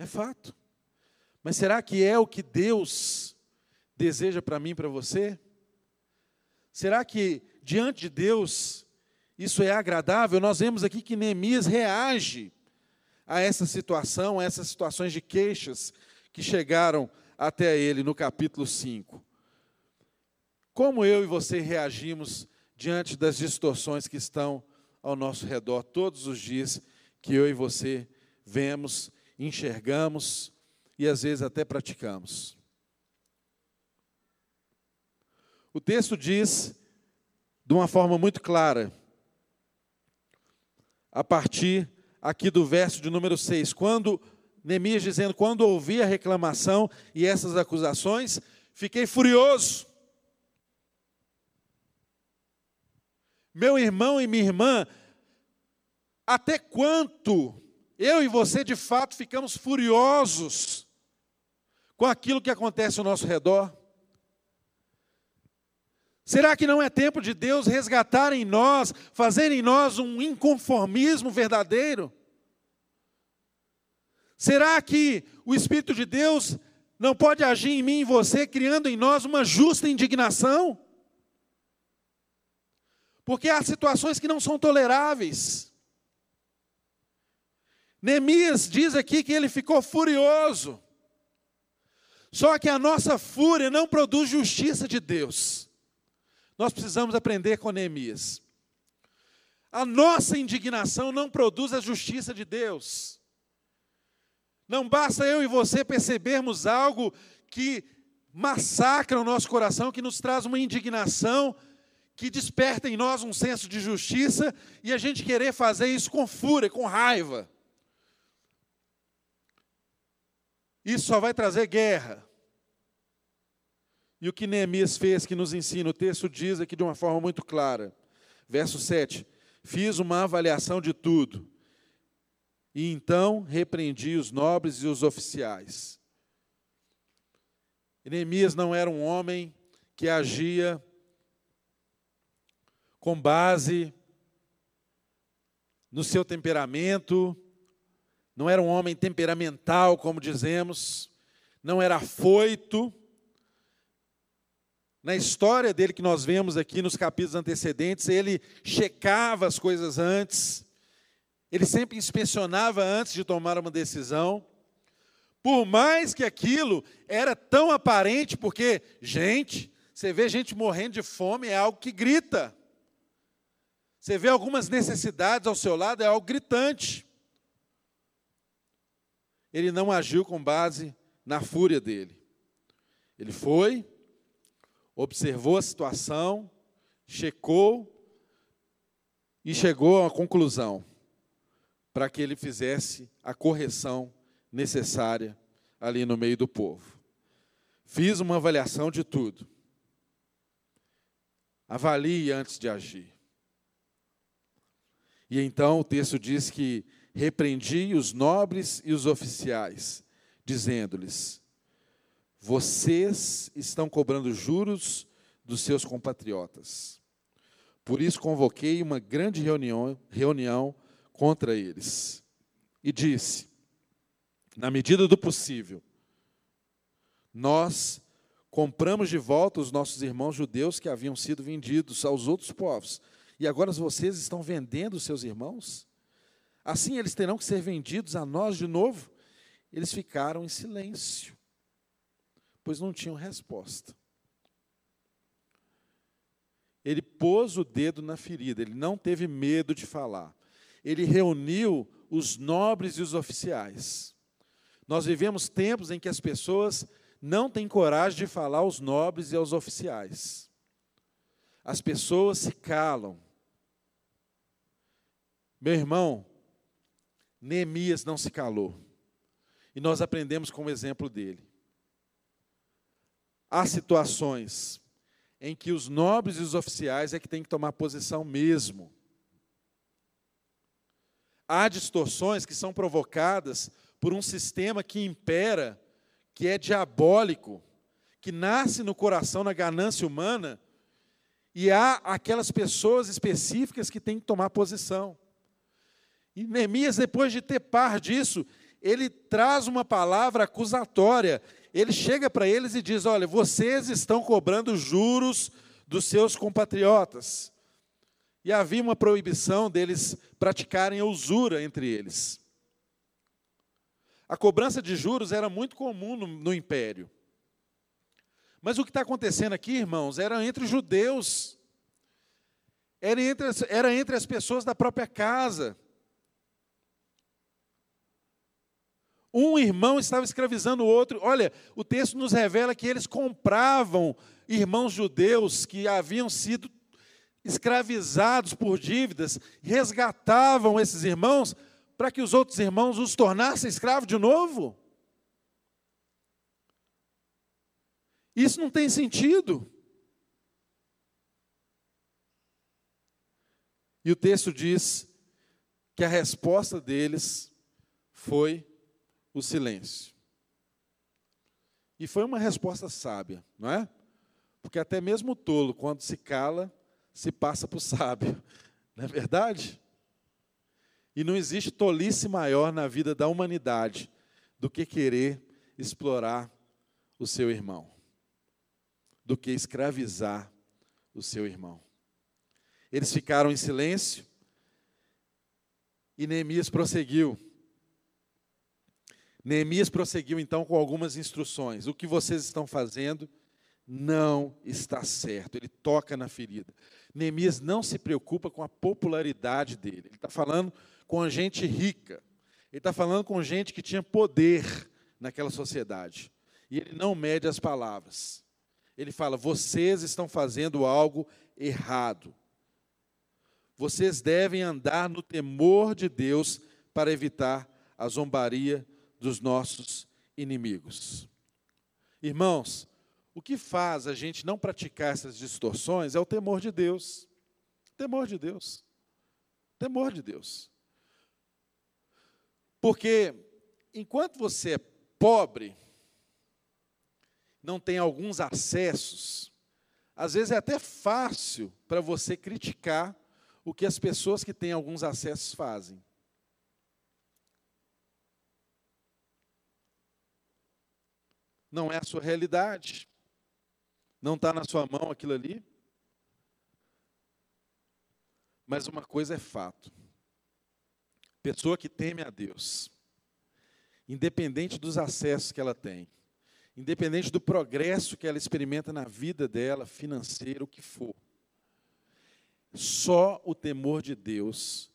É fato. Mas será que é o que Deus deseja para mim e para você? Será que diante de Deus isso é agradável? Nós vemos aqui que Neemias reage a essa situação, a essas situações de queixas que chegaram até ele no capítulo 5. Como eu e você reagimos diante das distorções que estão ao nosso redor todos os dias que eu e você vemos enxergamos e às vezes até praticamos. O texto diz, de uma forma muito clara, a partir aqui do verso de número 6, quando Neemias dizendo: Quando ouvi a reclamação e essas acusações, fiquei furioso. Meu irmão e minha irmã, até quanto eu e você, de fato, ficamos furiosos com aquilo que acontece ao nosso redor. Será que não é tempo de Deus resgatar em nós, fazer em nós um inconformismo verdadeiro? Será que o Espírito de Deus não pode agir em mim e você, criando em nós uma justa indignação? Porque há situações que não são toleráveis. Neemias diz aqui que ele ficou furioso. Só que a nossa fúria não produz justiça de Deus. Nós precisamos aprender com Neemias. A nossa indignação não produz a justiça de Deus. Não basta eu e você percebermos algo que massacra o nosso coração, que nos traz uma indignação, que desperta em nós um senso de justiça e a gente querer fazer isso com fúria, com raiva. Isso só vai trazer guerra. E o que Neemias fez, que nos ensina, o texto diz aqui de uma forma muito clara. Verso 7: Fiz uma avaliação de tudo, e então repreendi os nobres e os oficiais. Neemias não era um homem que agia com base no seu temperamento, não era um homem temperamental, como dizemos, não era afoito. Na história dele que nós vemos aqui nos capítulos antecedentes, ele checava as coisas antes, ele sempre inspecionava antes de tomar uma decisão. Por mais que aquilo era tão aparente, porque, gente, Você vê gente morrendo de fome, é algo que grita. Você vê algumas necessidades ao seu lado, é algo gritante. Ele não agiu com base na fúria dele. Ele foi, observou a situação, checou e chegou à conclusão para que ele fizesse a correção necessária ali no meio do povo. Fiz uma avaliação de tudo. Avalie antes de agir. E então o texto diz que repreendi os nobres e os oficiais, dizendo-lhes: Vocês estão cobrando juros dos seus compatriotas. Por isso convoquei uma grande reunião, reunião contra eles. E disse: Na medida do possível, nós compramos de volta os nossos irmãos judeus que haviam sido vendidos aos outros povos. E agora vocês estão vendendo os seus irmãos? Assim eles terão que ser vendidos a nós de novo? Eles ficaram em silêncio, pois não tinham resposta. Ele pôs o dedo na ferida, ele não teve medo de falar. Ele reuniu os nobres e os oficiais. Nós vivemos tempos em que as pessoas não têm coragem de falar aos nobres e aos oficiais. As pessoas se calam. Meu irmão, Neemias não se calou. E nós aprendemos com o exemplo dele. Há situações em que os nobres e os oficiais é que têm que tomar posição mesmo. Há distorções que são provocadas por um sistema que impera, que é diabólico, que nasce no coração, na ganância humana, e há aquelas pessoas específicas que têm que tomar posição. E Neemias, depois de ter par disso, ele traz uma palavra acusatória. Ele chega para eles e diz: Olha, vocês estão cobrando juros dos seus compatriotas. E havia uma proibição deles praticarem a usura entre eles. A cobrança de juros era muito comum no, no império. Mas o que está acontecendo aqui, irmãos, era entre judeus, era entre, era entre as pessoas da própria casa. Um irmão estava escravizando o outro. Olha, o texto nos revela que eles compravam irmãos judeus que haviam sido escravizados por dívidas, resgatavam esses irmãos para que os outros irmãos os tornassem escravos de novo. Isso não tem sentido. E o texto diz que a resposta deles foi o silêncio. E foi uma resposta sábia, não é? Porque até mesmo o tolo, quando se cala, se passa por sábio, [laughs] não é verdade? E não existe tolice maior na vida da humanidade do que querer explorar o seu irmão, do que escravizar o seu irmão. Eles ficaram em silêncio e Neemias prosseguiu. Neemias prosseguiu então com algumas instruções. O que vocês estão fazendo não está certo. Ele toca na ferida. Neemias não se preocupa com a popularidade dele. Ele está falando com gente rica. Ele está falando com gente que tinha poder naquela sociedade. E ele não mede as palavras. Ele fala: vocês estão fazendo algo errado. Vocês devem andar no temor de Deus para evitar a zombaria dos nossos inimigos. Irmãos, o que faz a gente não praticar essas distorções é o temor de Deus. Temor de Deus. Temor de Deus. Porque enquanto você é pobre, não tem alguns acessos, às vezes é até fácil para você criticar o que as pessoas que têm alguns acessos fazem. Não é a sua realidade, não está na sua mão aquilo ali. Mas uma coisa é fato: pessoa que teme a Deus, independente dos acessos que ela tem, independente do progresso que ela experimenta na vida dela, financeiro, o que for. Só o temor de Deus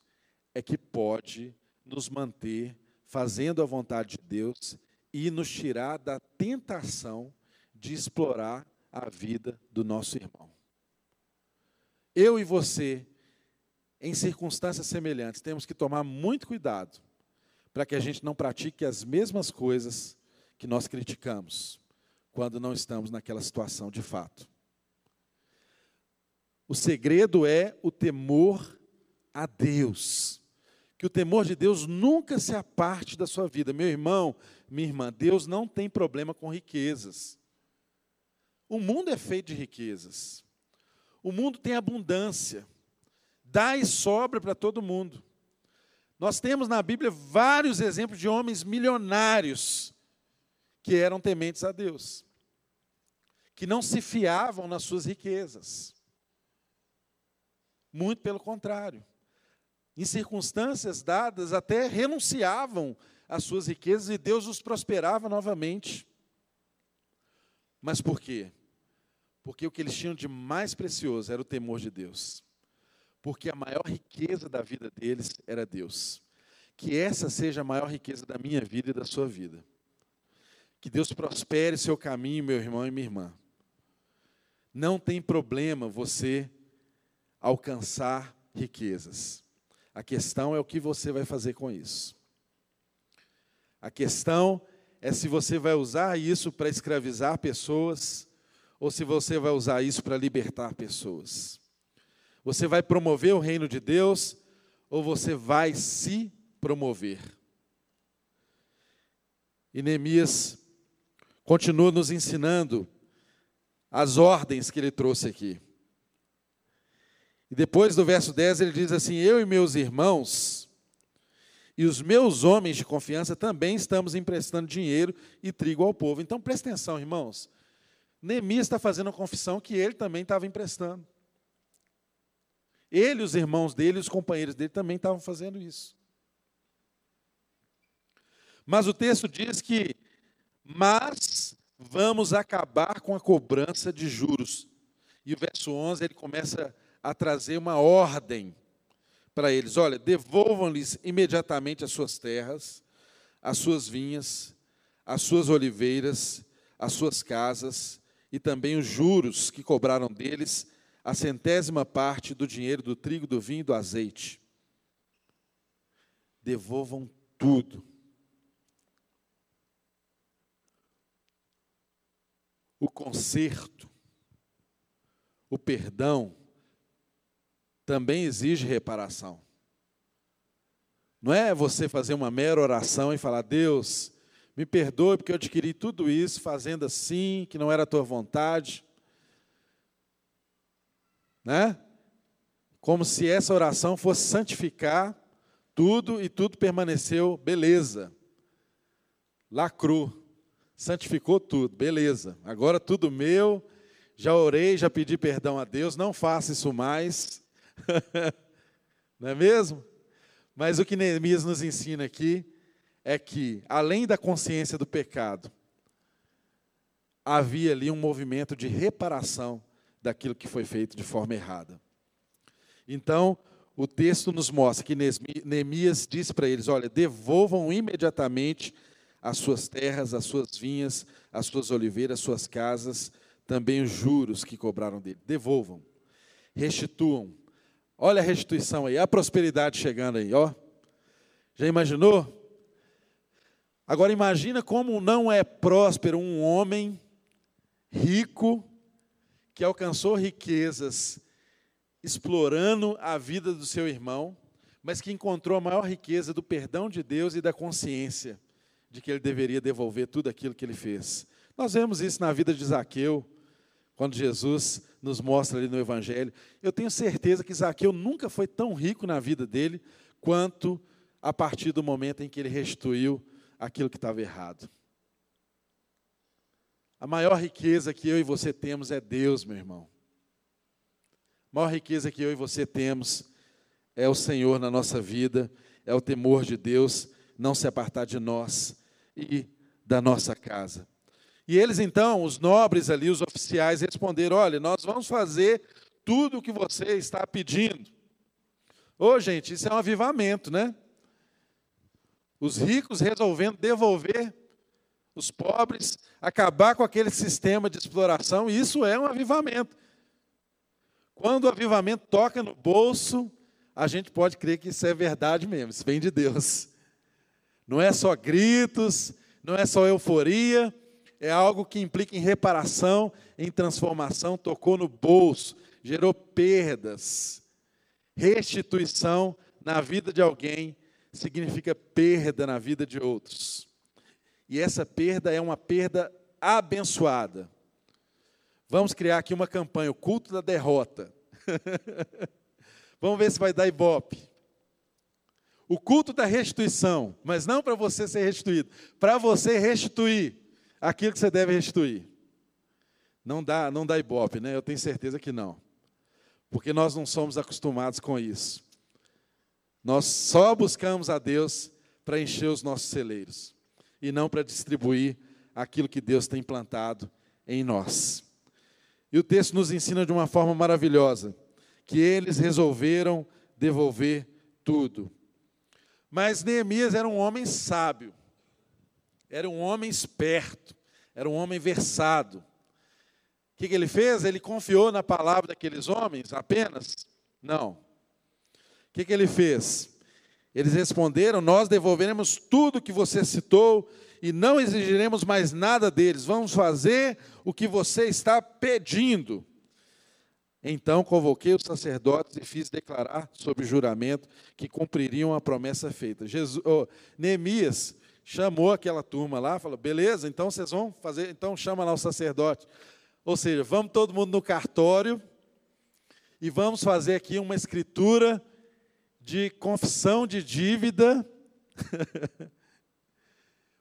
é que pode nos manter fazendo a vontade de Deus e nos tirar da tentação de explorar a vida do nosso irmão. Eu e você, em circunstâncias semelhantes, temos que tomar muito cuidado para que a gente não pratique as mesmas coisas que nós criticamos quando não estamos naquela situação de fato. O segredo é o temor a Deus. Que o temor de Deus nunca se aparte da sua vida. Meu irmão, minha irmã, Deus não tem problema com riquezas. O mundo é feito de riquezas. O mundo tem abundância. Dá e sobra para todo mundo. Nós temos na Bíblia vários exemplos de homens milionários que eram tementes a Deus, que não se fiavam nas suas riquezas. Muito pelo contrário. Em circunstâncias dadas, até renunciavam às suas riquezas e Deus os prosperava novamente. Mas por quê? Porque o que eles tinham de mais precioso era o temor de Deus. Porque a maior riqueza da vida deles era Deus. Que essa seja a maior riqueza da minha vida e da sua vida. Que Deus prospere seu caminho, meu irmão e minha irmã. Não tem problema você alcançar riquezas. A questão é o que você vai fazer com isso. A questão é se você vai usar isso para escravizar pessoas ou se você vai usar isso para libertar pessoas. Você vai promover o reino de Deus ou você vai se promover? E Neemias continua nos ensinando as ordens que ele trouxe aqui. E depois do verso 10 ele diz assim: Eu e meus irmãos e os meus homens de confiança também estamos emprestando dinheiro e trigo ao povo. Então presta atenção, irmãos. Neemias está fazendo a confissão que ele também estava emprestando. Ele, os irmãos dele, os companheiros dele também estavam fazendo isso. Mas o texto diz que, mas vamos acabar com a cobrança de juros. E o verso 11 ele começa a trazer uma ordem para eles: olha, devolvam-lhes imediatamente as suas terras, as suas vinhas, as suas oliveiras, as suas casas e também os juros que cobraram deles, a centésima parte do dinheiro do trigo, do vinho e do azeite. Devolvam tudo. O conserto, o perdão, também exige reparação. Não é você fazer uma mera oração e falar: Deus, me perdoe porque eu adquiri tudo isso fazendo assim, que não era a tua vontade. Né? Como se essa oração fosse santificar tudo e tudo permaneceu beleza. Lacru, santificou tudo, beleza. Agora tudo meu, já orei, já pedi perdão a Deus, não faça isso mais. [laughs] Não é mesmo? Mas o que Neemias nos ensina aqui é que, além da consciência do pecado, havia ali um movimento de reparação daquilo que foi feito de forma errada. Então, o texto nos mostra que Neemias disse para eles: olha, devolvam imediatamente as suas terras, as suas vinhas, as suas oliveiras, as suas casas, também os juros que cobraram dele. Devolvam, restituam, Olha a restituição aí, a prosperidade chegando aí, ó. Já imaginou? Agora imagina como não é próspero um homem rico que alcançou riquezas explorando a vida do seu irmão, mas que encontrou a maior riqueza do perdão de Deus e da consciência de que ele deveria devolver tudo aquilo que ele fez. Nós vemos isso na vida de Zaqueu, quando Jesus nos mostra ali no Evangelho. Eu tenho certeza que Zaqueu nunca foi tão rico na vida dele quanto a partir do momento em que ele restituiu aquilo que estava errado. A maior riqueza que eu e você temos é Deus, meu irmão. A maior riqueza que eu e você temos é o Senhor na nossa vida, é o temor de Deus, não se apartar de nós e da nossa casa. E eles então, os nobres ali, os oficiais, responderam: olha, nós vamos fazer tudo o que você está pedindo. Ô, gente, isso é um avivamento, né? Os ricos resolvendo devolver os pobres, acabar com aquele sistema de exploração, isso é um avivamento. Quando o avivamento toca no bolso, a gente pode crer que isso é verdade mesmo, isso vem de Deus. Não é só gritos, não é só euforia, é algo que implica em reparação, em transformação, tocou no bolso, gerou perdas. Restituição na vida de alguém significa perda na vida de outros. E essa perda é uma perda abençoada. Vamos criar aqui uma campanha, o culto da derrota. [laughs] Vamos ver se vai dar ibope. O culto da restituição, mas não para você ser restituído, para você restituir aquilo que você deve restituir. Não dá, não dá ibope, né? Eu tenho certeza que não. Porque nós não somos acostumados com isso. Nós só buscamos a Deus para encher os nossos celeiros e não para distribuir aquilo que Deus tem plantado em nós. E o texto nos ensina de uma forma maravilhosa que eles resolveram devolver tudo. Mas Neemias era um homem sábio, era um homem esperto, era um homem versado. O que, que ele fez? Ele confiou na palavra daqueles homens apenas? Não. O que, que ele fez? Eles responderam: Nós devolveremos tudo que você citou e não exigiremos mais nada deles. Vamos fazer o que você está pedindo. Então convoquei os sacerdotes e fiz declarar sob juramento que cumpririam a promessa feita. Jesus, oh, Neemias chamou aquela turma lá, falou: beleza, então vocês vão fazer, então chama lá o sacerdote. Ou seja, vamos todo mundo no cartório e vamos fazer aqui uma escritura de confissão de dívida. [laughs]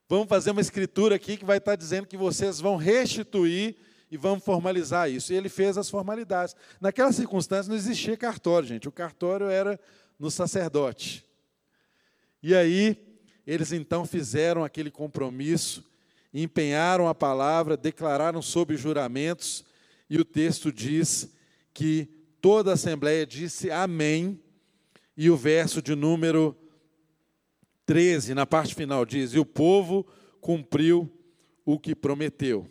vamos fazer uma escritura aqui que vai estar dizendo que vocês vão restituir e vamos formalizar isso. E ele fez as formalidades. Naquela circunstância não existia cartório, gente. O cartório era no sacerdote. E aí, eles então fizeram aquele compromisso, empenharam a palavra, declararam sob juramentos, e o texto diz que toda a assembleia disse amém e o verso de número 13, na parte final, diz: E o povo cumpriu o que prometeu.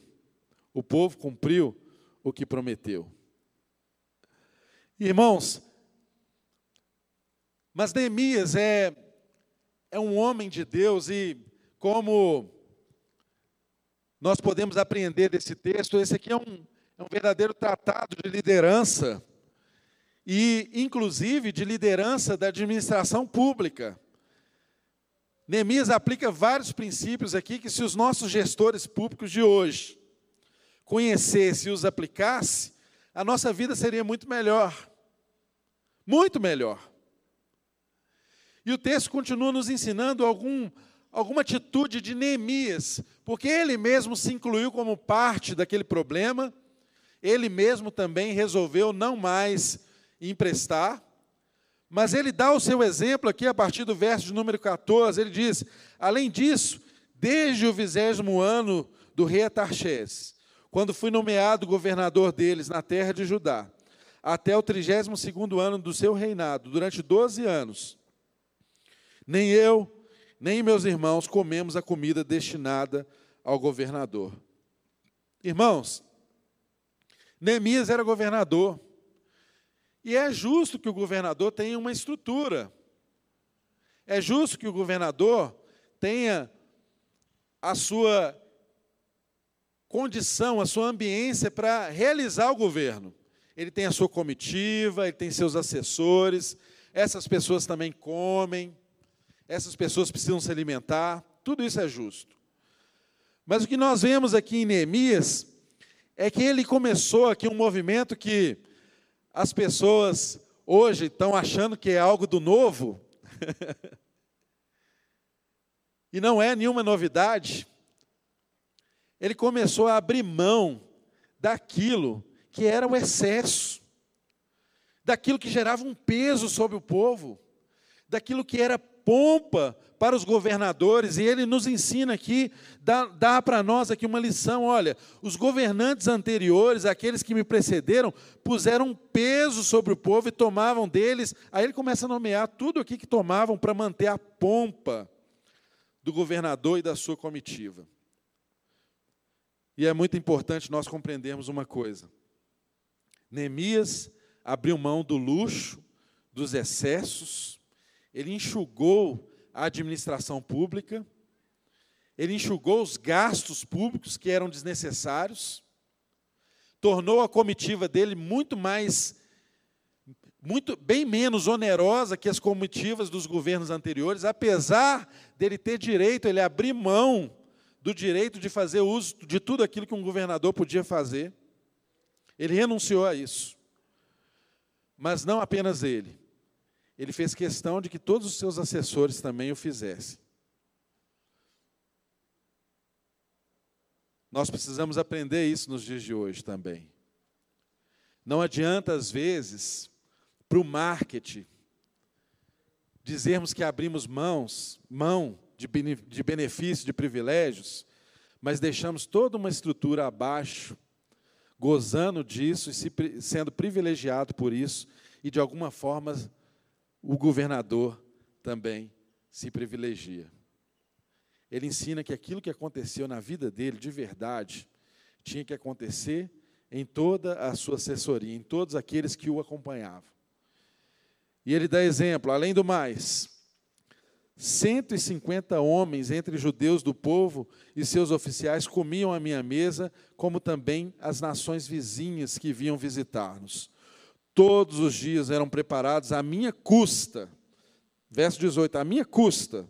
O povo cumpriu o que prometeu. Irmãos, mas Neemias é, é um homem de Deus e, como nós podemos aprender desse texto, esse aqui é um, é um verdadeiro tratado de liderança e, inclusive, de liderança da administração pública. Neemias aplica vários princípios aqui que, se os nossos gestores públicos de hoje conhecessem e os aplicassem, a nossa vida seria muito melhor. Muito melhor. E o texto continua nos ensinando algum, alguma atitude de Neemias, porque ele mesmo se incluiu como parte daquele problema, ele mesmo também resolveu não mais emprestar. Mas ele dá o seu exemplo aqui a partir do verso de número 14. Ele diz: Além disso, desde o vigésimo ano do rei Atarxés, quando fui nomeado governador deles na terra de Judá, até o trigésimo segundo ano do seu reinado, durante doze anos, nem eu, nem meus irmãos comemos a comida destinada ao governador. Irmãos, Neemias era governador. E é justo que o governador tenha uma estrutura. É justo que o governador tenha a sua condição, a sua ambiência para realizar o governo. Ele tem a sua comitiva, ele tem seus assessores, essas pessoas também comem, essas pessoas precisam se alimentar, tudo isso é justo. Mas o que nós vemos aqui em Neemias é que ele começou aqui um movimento que as pessoas hoje estão achando que é algo do novo, [laughs] e não é nenhuma novidade, ele começou a abrir mão daquilo que era o excesso, daquilo que gerava um peso sobre o povo, daquilo que era pompa para os governadores, e ele nos ensina aqui, dá, dá para nós aqui uma lição: olha, os governantes anteriores, aqueles que me precederam, puseram peso sobre o povo e tomavam deles. Aí ele começa a nomear tudo aqui que tomavam para manter a pompa do governador e da sua comitiva. E é muito importante nós compreendermos uma coisa: Neemias abriu mão do luxo, dos excessos, ele enxugou a administração pública, ele enxugou os gastos públicos que eram desnecessários, tornou a comitiva dele muito mais muito bem menos onerosa que as comitivas dos governos anteriores, apesar dele ter direito, ele abrir mão do direito de fazer uso de tudo aquilo que um governador podia fazer. Ele renunciou a isso. Mas não apenas ele ele fez questão de que todos os seus assessores também o fizessem. Nós precisamos aprender isso nos dias de hoje também. Não adianta, às vezes, para o marketing, dizermos que abrimos mãos, mão de benefícios, de privilégios, mas deixamos toda uma estrutura abaixo, gozando disso e sendo privilegiado por isso, e de alguma forma o governador também se privilegia. Ele ensina que aquilo que aconteceu na vida dele, de verdade, tinha que acontecer em toda a sua assessoria, em todos aqueles que o acompanhavam. E ele dá exemplo, além do mais, 150 homens entre judeus do povo e seus oficiais comiam à minha mesa, como também as nações vizinhas que vinham visitar-nos. Todos os dias eram preparados à minha custa. Verso 18: à minha custa,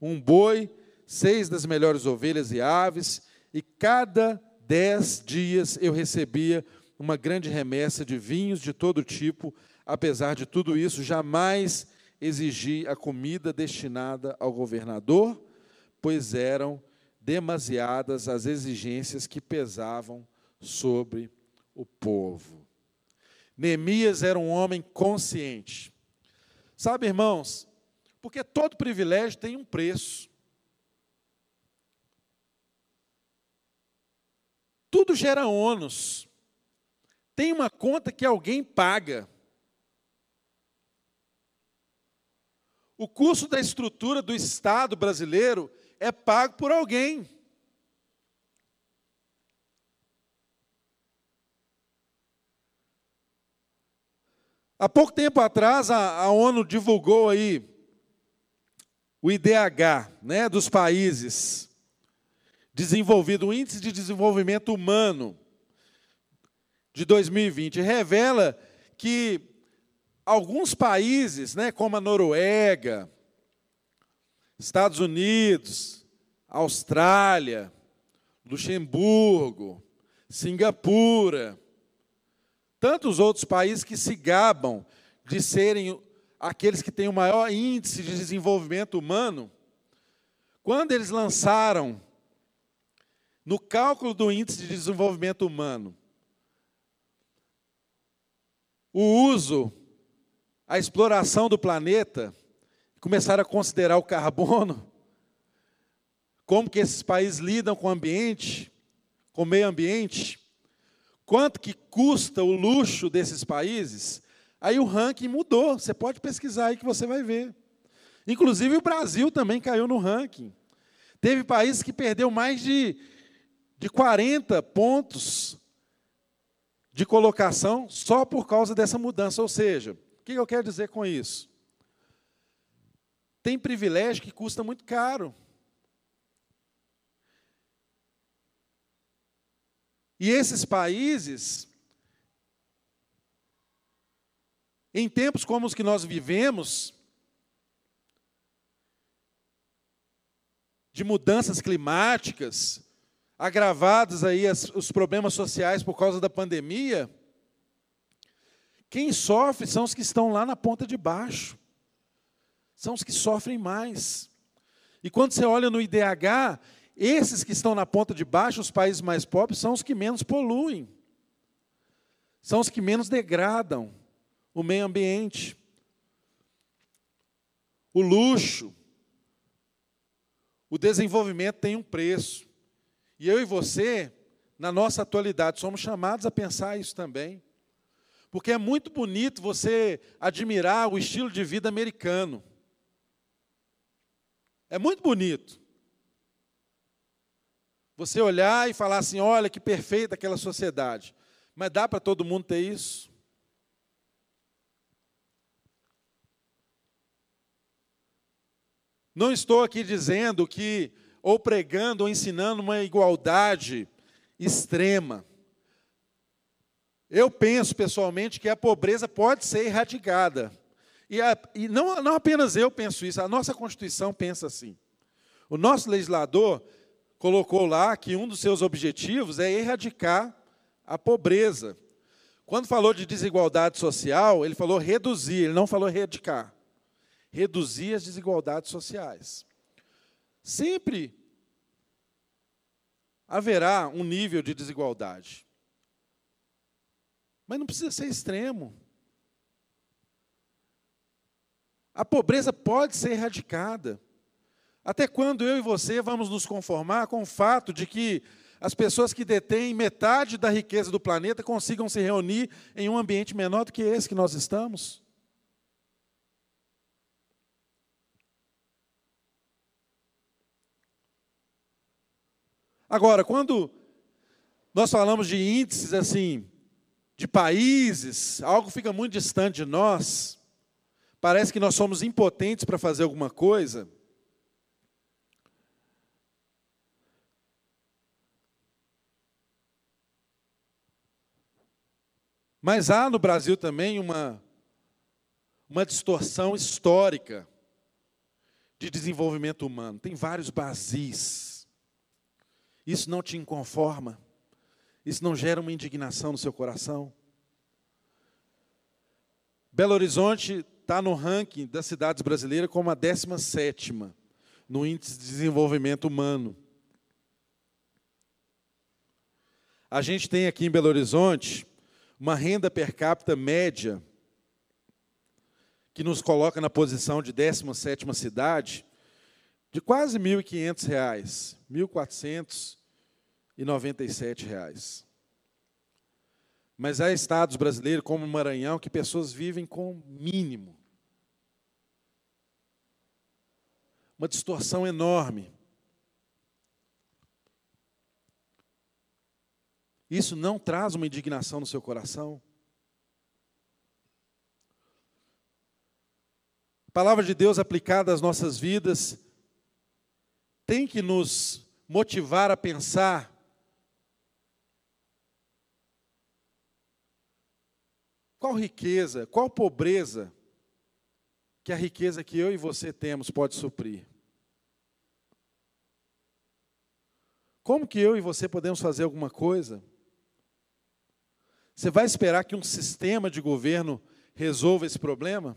um boi, seis das melhores ovelhas e aves, e cada dez dias eu recebia uma grande remessa de vinhos de todo tipo. Apesar de tudo isso, jamais exigi a comida destinada ao governador, pois eram demasiadas as exigências que pesavam sobre o povo. Neemias era um homem consciente. Sabe, irmãos, porque todo privilégio tem um preço. Tudo gera ônus. Tem uma conta que alguém paga. O custo da estrutura do Estado brasileiro é pago por alguém. Há pouco tempo atrás, a, a ONU divulgou aí o IDH né, dos países desenvolvidos, o Índice de Desenvolvimento Humano de 2020, revela que alguns países, né, como a Noruega, Estados Unidos, Austrália, Luxemburgo, Singapura, tantos outros países que se gabam de serem aqueles que têm o maior índice de desenvolvimento humano, quando eles lançaram no cálculo do índice de desenvolvimento humano o uso, a exploração do planeta, começaram a considerar o carbono, como que esses países lidam com o ambiente, com o meio ambiente, quanto que custa o luxo desses países, aí o ranking mudou. Você pode pesquisar aí que você vai ver. Inclusive o Brasil também caiu no ranking. Teve países que perdeu mais de, de 40 pontos de colocação só por causa dessa mudança. Ou seja, o que eu quero dizer com isso? Tem privilégio que custa muito caro. E esses países, em tempos como os que nós vivemos, de mudanças climáticas, agravados aí as, os problemas sociais por causa da pandemia, quem sofre são os que estão lá na ponta de baixo. São os que sofrem mais. E quando você olha no IDH, esses que estão na ponta de baixo, os países mais pobres, são os que menos poluem, são os que menos degradam o meio ambiente. O luxo, o desenvolvimento tem um preço. E eu e você, na nossa atualidade, somos chamados a pensar isso também. Porque é muito bonito você admirar o estilo de vida americano. É muito bonito. Você olhar e falar assim: olha que perfeita aquela sociedade. Mas dá para todo mundo ter isso? Não estou aqui dizendo que, ou pregando, ou ensinando uma igualdade extrema. Eu penso pessoalmente que a pobreza pode ser erradicada. E, a, e não, não apenas eu penso isso, a nossa Constituição pensa assim. O nosso legislador colocou lá que um dos seus objetivos é erradicar a pobreza. Quando falou de desigualdade social, ele falou reduzir, ele não falou erradicar reduzir as desigualdades sociais. Sempre haverá um nível de desigualdade. Mas não precisa ser extremo. A pobreza pode ser erradicada. Até quando eu e você vamos nos conformar com o fato de que as pessoas que detêm metade da riqueza do planeta consigam se reunir em um ambiente menor do que esse que nós estamos? Agora, quando nós falamos de índices assim, de países, algo fica muito distante de nós, parece que nós somos impotentes para fazer alguma coisa. Mas há no Brasil também uma, uma distorção histórica de desenvolvimento humano. Tem vários basis isso não te inconforma? Isso não gera uma indignação no seu coração? Belo Horizonte está no ranking das cidades brasileiras como a 17 no índice de desenvolvimento humano. A gente tem aqui em Belo Horizonte uma renda per capita média que nos coloca na posição de 17ª cidade de quase R$ 1.500, R$ 1.497. Mas há estados brasileiros, como o Maranhão, que pessoas vivem com mínimo. Uma distorção enorme. Isso não traz uma indignação no seu coração? A palavra de Deus aplicada às nossas vidas tem que nos motivar a pensar qual riqueza, qual pobreza que a riqueza que eu e você temos pode suprir. Como que eu e você podemos fazer alguma coisa? Você vai esperar que um sistema de governo resolva esse problema?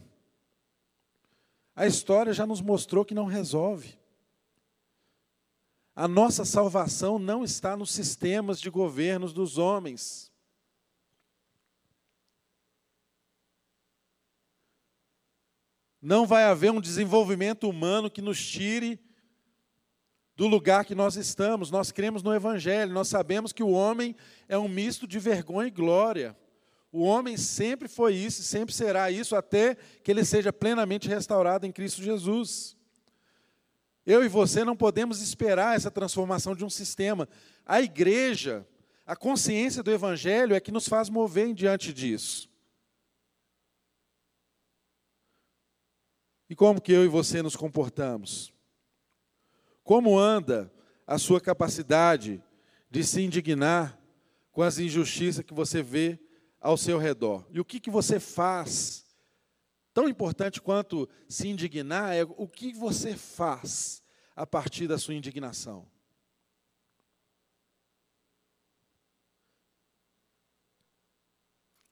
A história já nos mostrou que não resolve. A nossa salvação não está nos sistemas de governos dos homens. Não vai haver um desenvolvimento humano que nos tire do lugar que nós estamos. Nós cremos no Evangelho, nós sabemos que o homem é um misto de vergonha e glória. O homem sempre foi isso sempre será isso até que ele seja plenamente restaurado em Cristo Jesus. Eu e você não podemos esperar essa transformação de um sistema. A igreja, a consciência do evangelho é que nos faz mover em diante disso. E como que eu e você nos comportamos? Como anda a sua capacidade de se indignar com as injustiças que você vê ao seu redor? E o que, que você faz? Tão importante quanto se indignar é o que você faz a partir da sua indignação.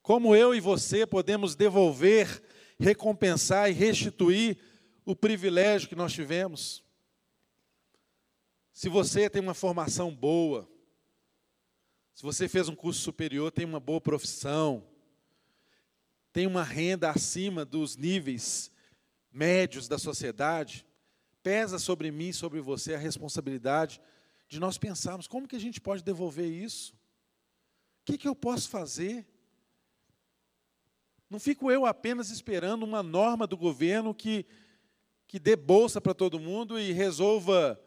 Como eu e você podemos devolver, recompensar e restituir o privilégio que nós tivemos? Se você tem uma formação boa, se você fez um curso superior, tem uma boa profissão, tem uma renda acima dos níveis médios da sociedade, pesa sobre mim, sobre você a responsabilidade de nós pensarmos como que a gente pode devolver isso? O que, que eu posso fazer? Não fico eu apenas esperando uma norma do governo que, que dê bolsa para todo mundo e resolva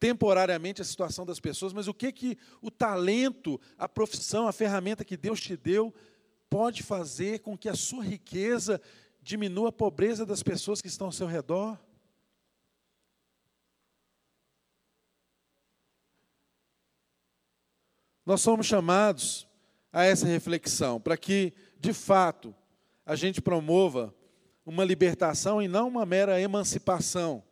temporariamente a situação das pessoas, mas o que que o talento, a profissão, a ferramenta que Deus te deu pode fazer com que a sua riqueza diminua a pobreza das pessoas que estão ao seu redor? Nós somos chamados a essa reflexão, para que, de fato, a gente promova uma libertação e não uma mera emancipação.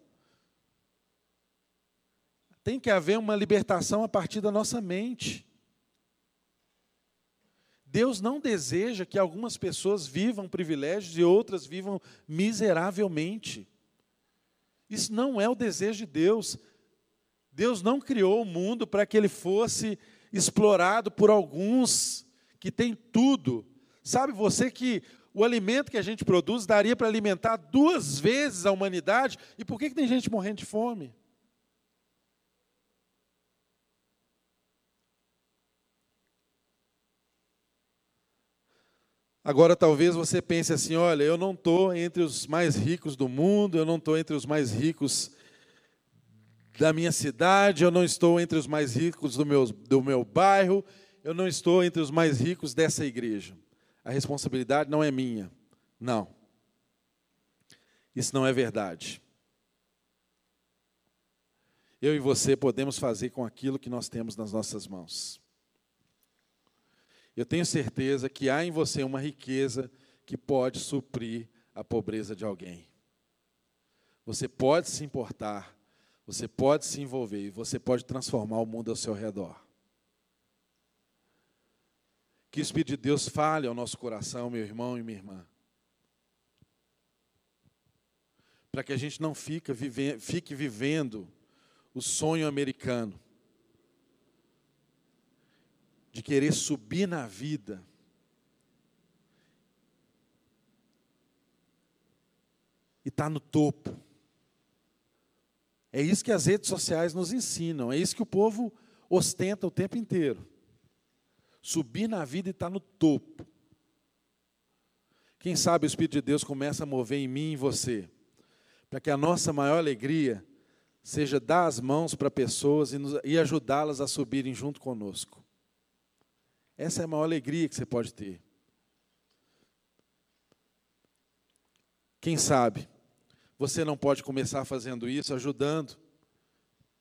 Tem que haver uma libertação a partir da nossa mente. Deus não deseja que algumas pessoas vivam privilégios e outras vivam miseravelmente. Isso não é o desejo de Deus. Deus não criou o mundo para que ele fosse explorado por alguns que têm tudo. Sabe você que o alimento que a gente produz daria para alimentar duas vezes a humanidade, e por que, que tem gente morrendo de fome? Agora, talvez você pense assim: olha, eu não estou entre os mais ricos do mundo, eu não estou entre os mais ricos da minha cidade, eu não estou entre os mais ricos do meu, do meu bairro, eu não estou entre os mais ricos dessa igreja. A responsabilidade não é minha. Não. Isso não é verdade. Eu e você podemos fazer com aquilo que nós temos nas nossas mãos. Eu tenho certeza que há em você uma riqueza que pode suprir a pobreza de alguém. Você pode se importar, você pode se envolver e você pode transformar o mundo ao seu redor. Que o Espírito de Deus fale ao nosso coração, meu irmão e minha irmã. Para que a gente não fique, vive, fique vivendo o sonho americano de querer subir na vida. E está no topo. É isso que as redes sociais nos ensinam, é isso que o povo ostenta o tempo inteiro. Subir na vida e estar tá no topo. Quem sabe o Espírito de Deus começa a mover em mim e em você, para que a nossa maior alegria seja dar as mãos para pessoas e, e ajudá-las a subirem junto conosco. Essa é a maior alegria que você pode ter. Quem sabe, você não pode começar fazendo isso, ajudando,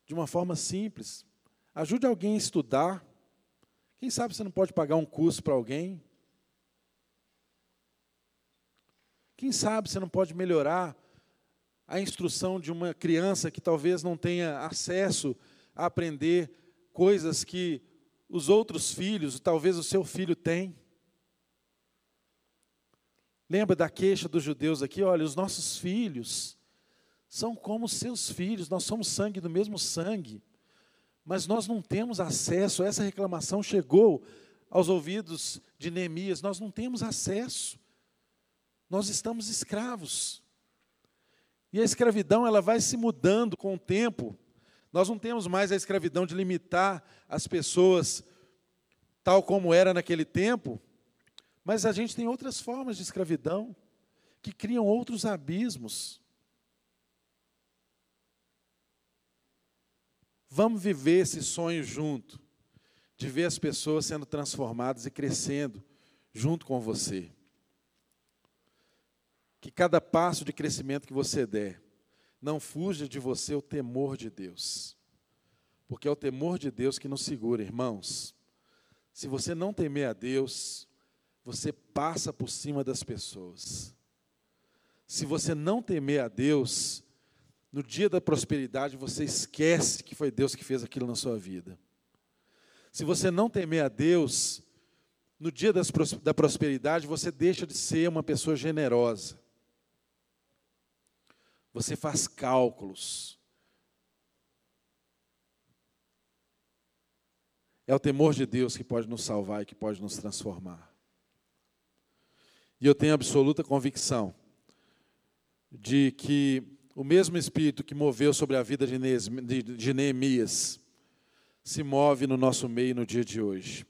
de uma forma simples. Ajude alguém a estudar. Quem sabe você não pode pagar um curso para alguém? Quem sabe você não pode melhorar a instrução de uma criança que talvez não tenha acesso a aprender coisas que os outros filhos, talvez o seu filho tem. Lembra da queixa dos judeus aqui? Olha, os nossos filhos são como seus filhos, nós somos sangue do mesmo sangue, mas nós não temos acesso, essa reclamação chegou aos ouvidos de Neemias, nós não temos acesso, nós estamos escravos. E a escravidão ela vai se mudando com o tempo, nós não temos mais a escravidão de limitar as pessoas tal como era naquele tempo, mas a gente tem outras formas de escravidão que criam outros abismos. Vamos viver esse sonho junto, de ver as pessoas sendo transformadas e crescendo junto com você. Que cada passo de crescimento que você der, não fuja de você o temor de Deus. Porque é o temor de Deus que nos segura, irmãos. Se você não temer a Deus, você passa por cima das pessoas. Se você não temer a Deus, no dia da prosperidade você esquece que foi Deus que fez aquilo na sua vida. Se você não temer a Deus, no dia da prosperidade você deixa de ser uma pessoa generosa. Você faz cálculos. É o temor de Deus que pode nos salvar e que pode nos transformar. E eu tenho absoluta convicção de que o mesmo Espírito que moveu sobre a vida de Neemias se move no nosso meio no dia de hoje.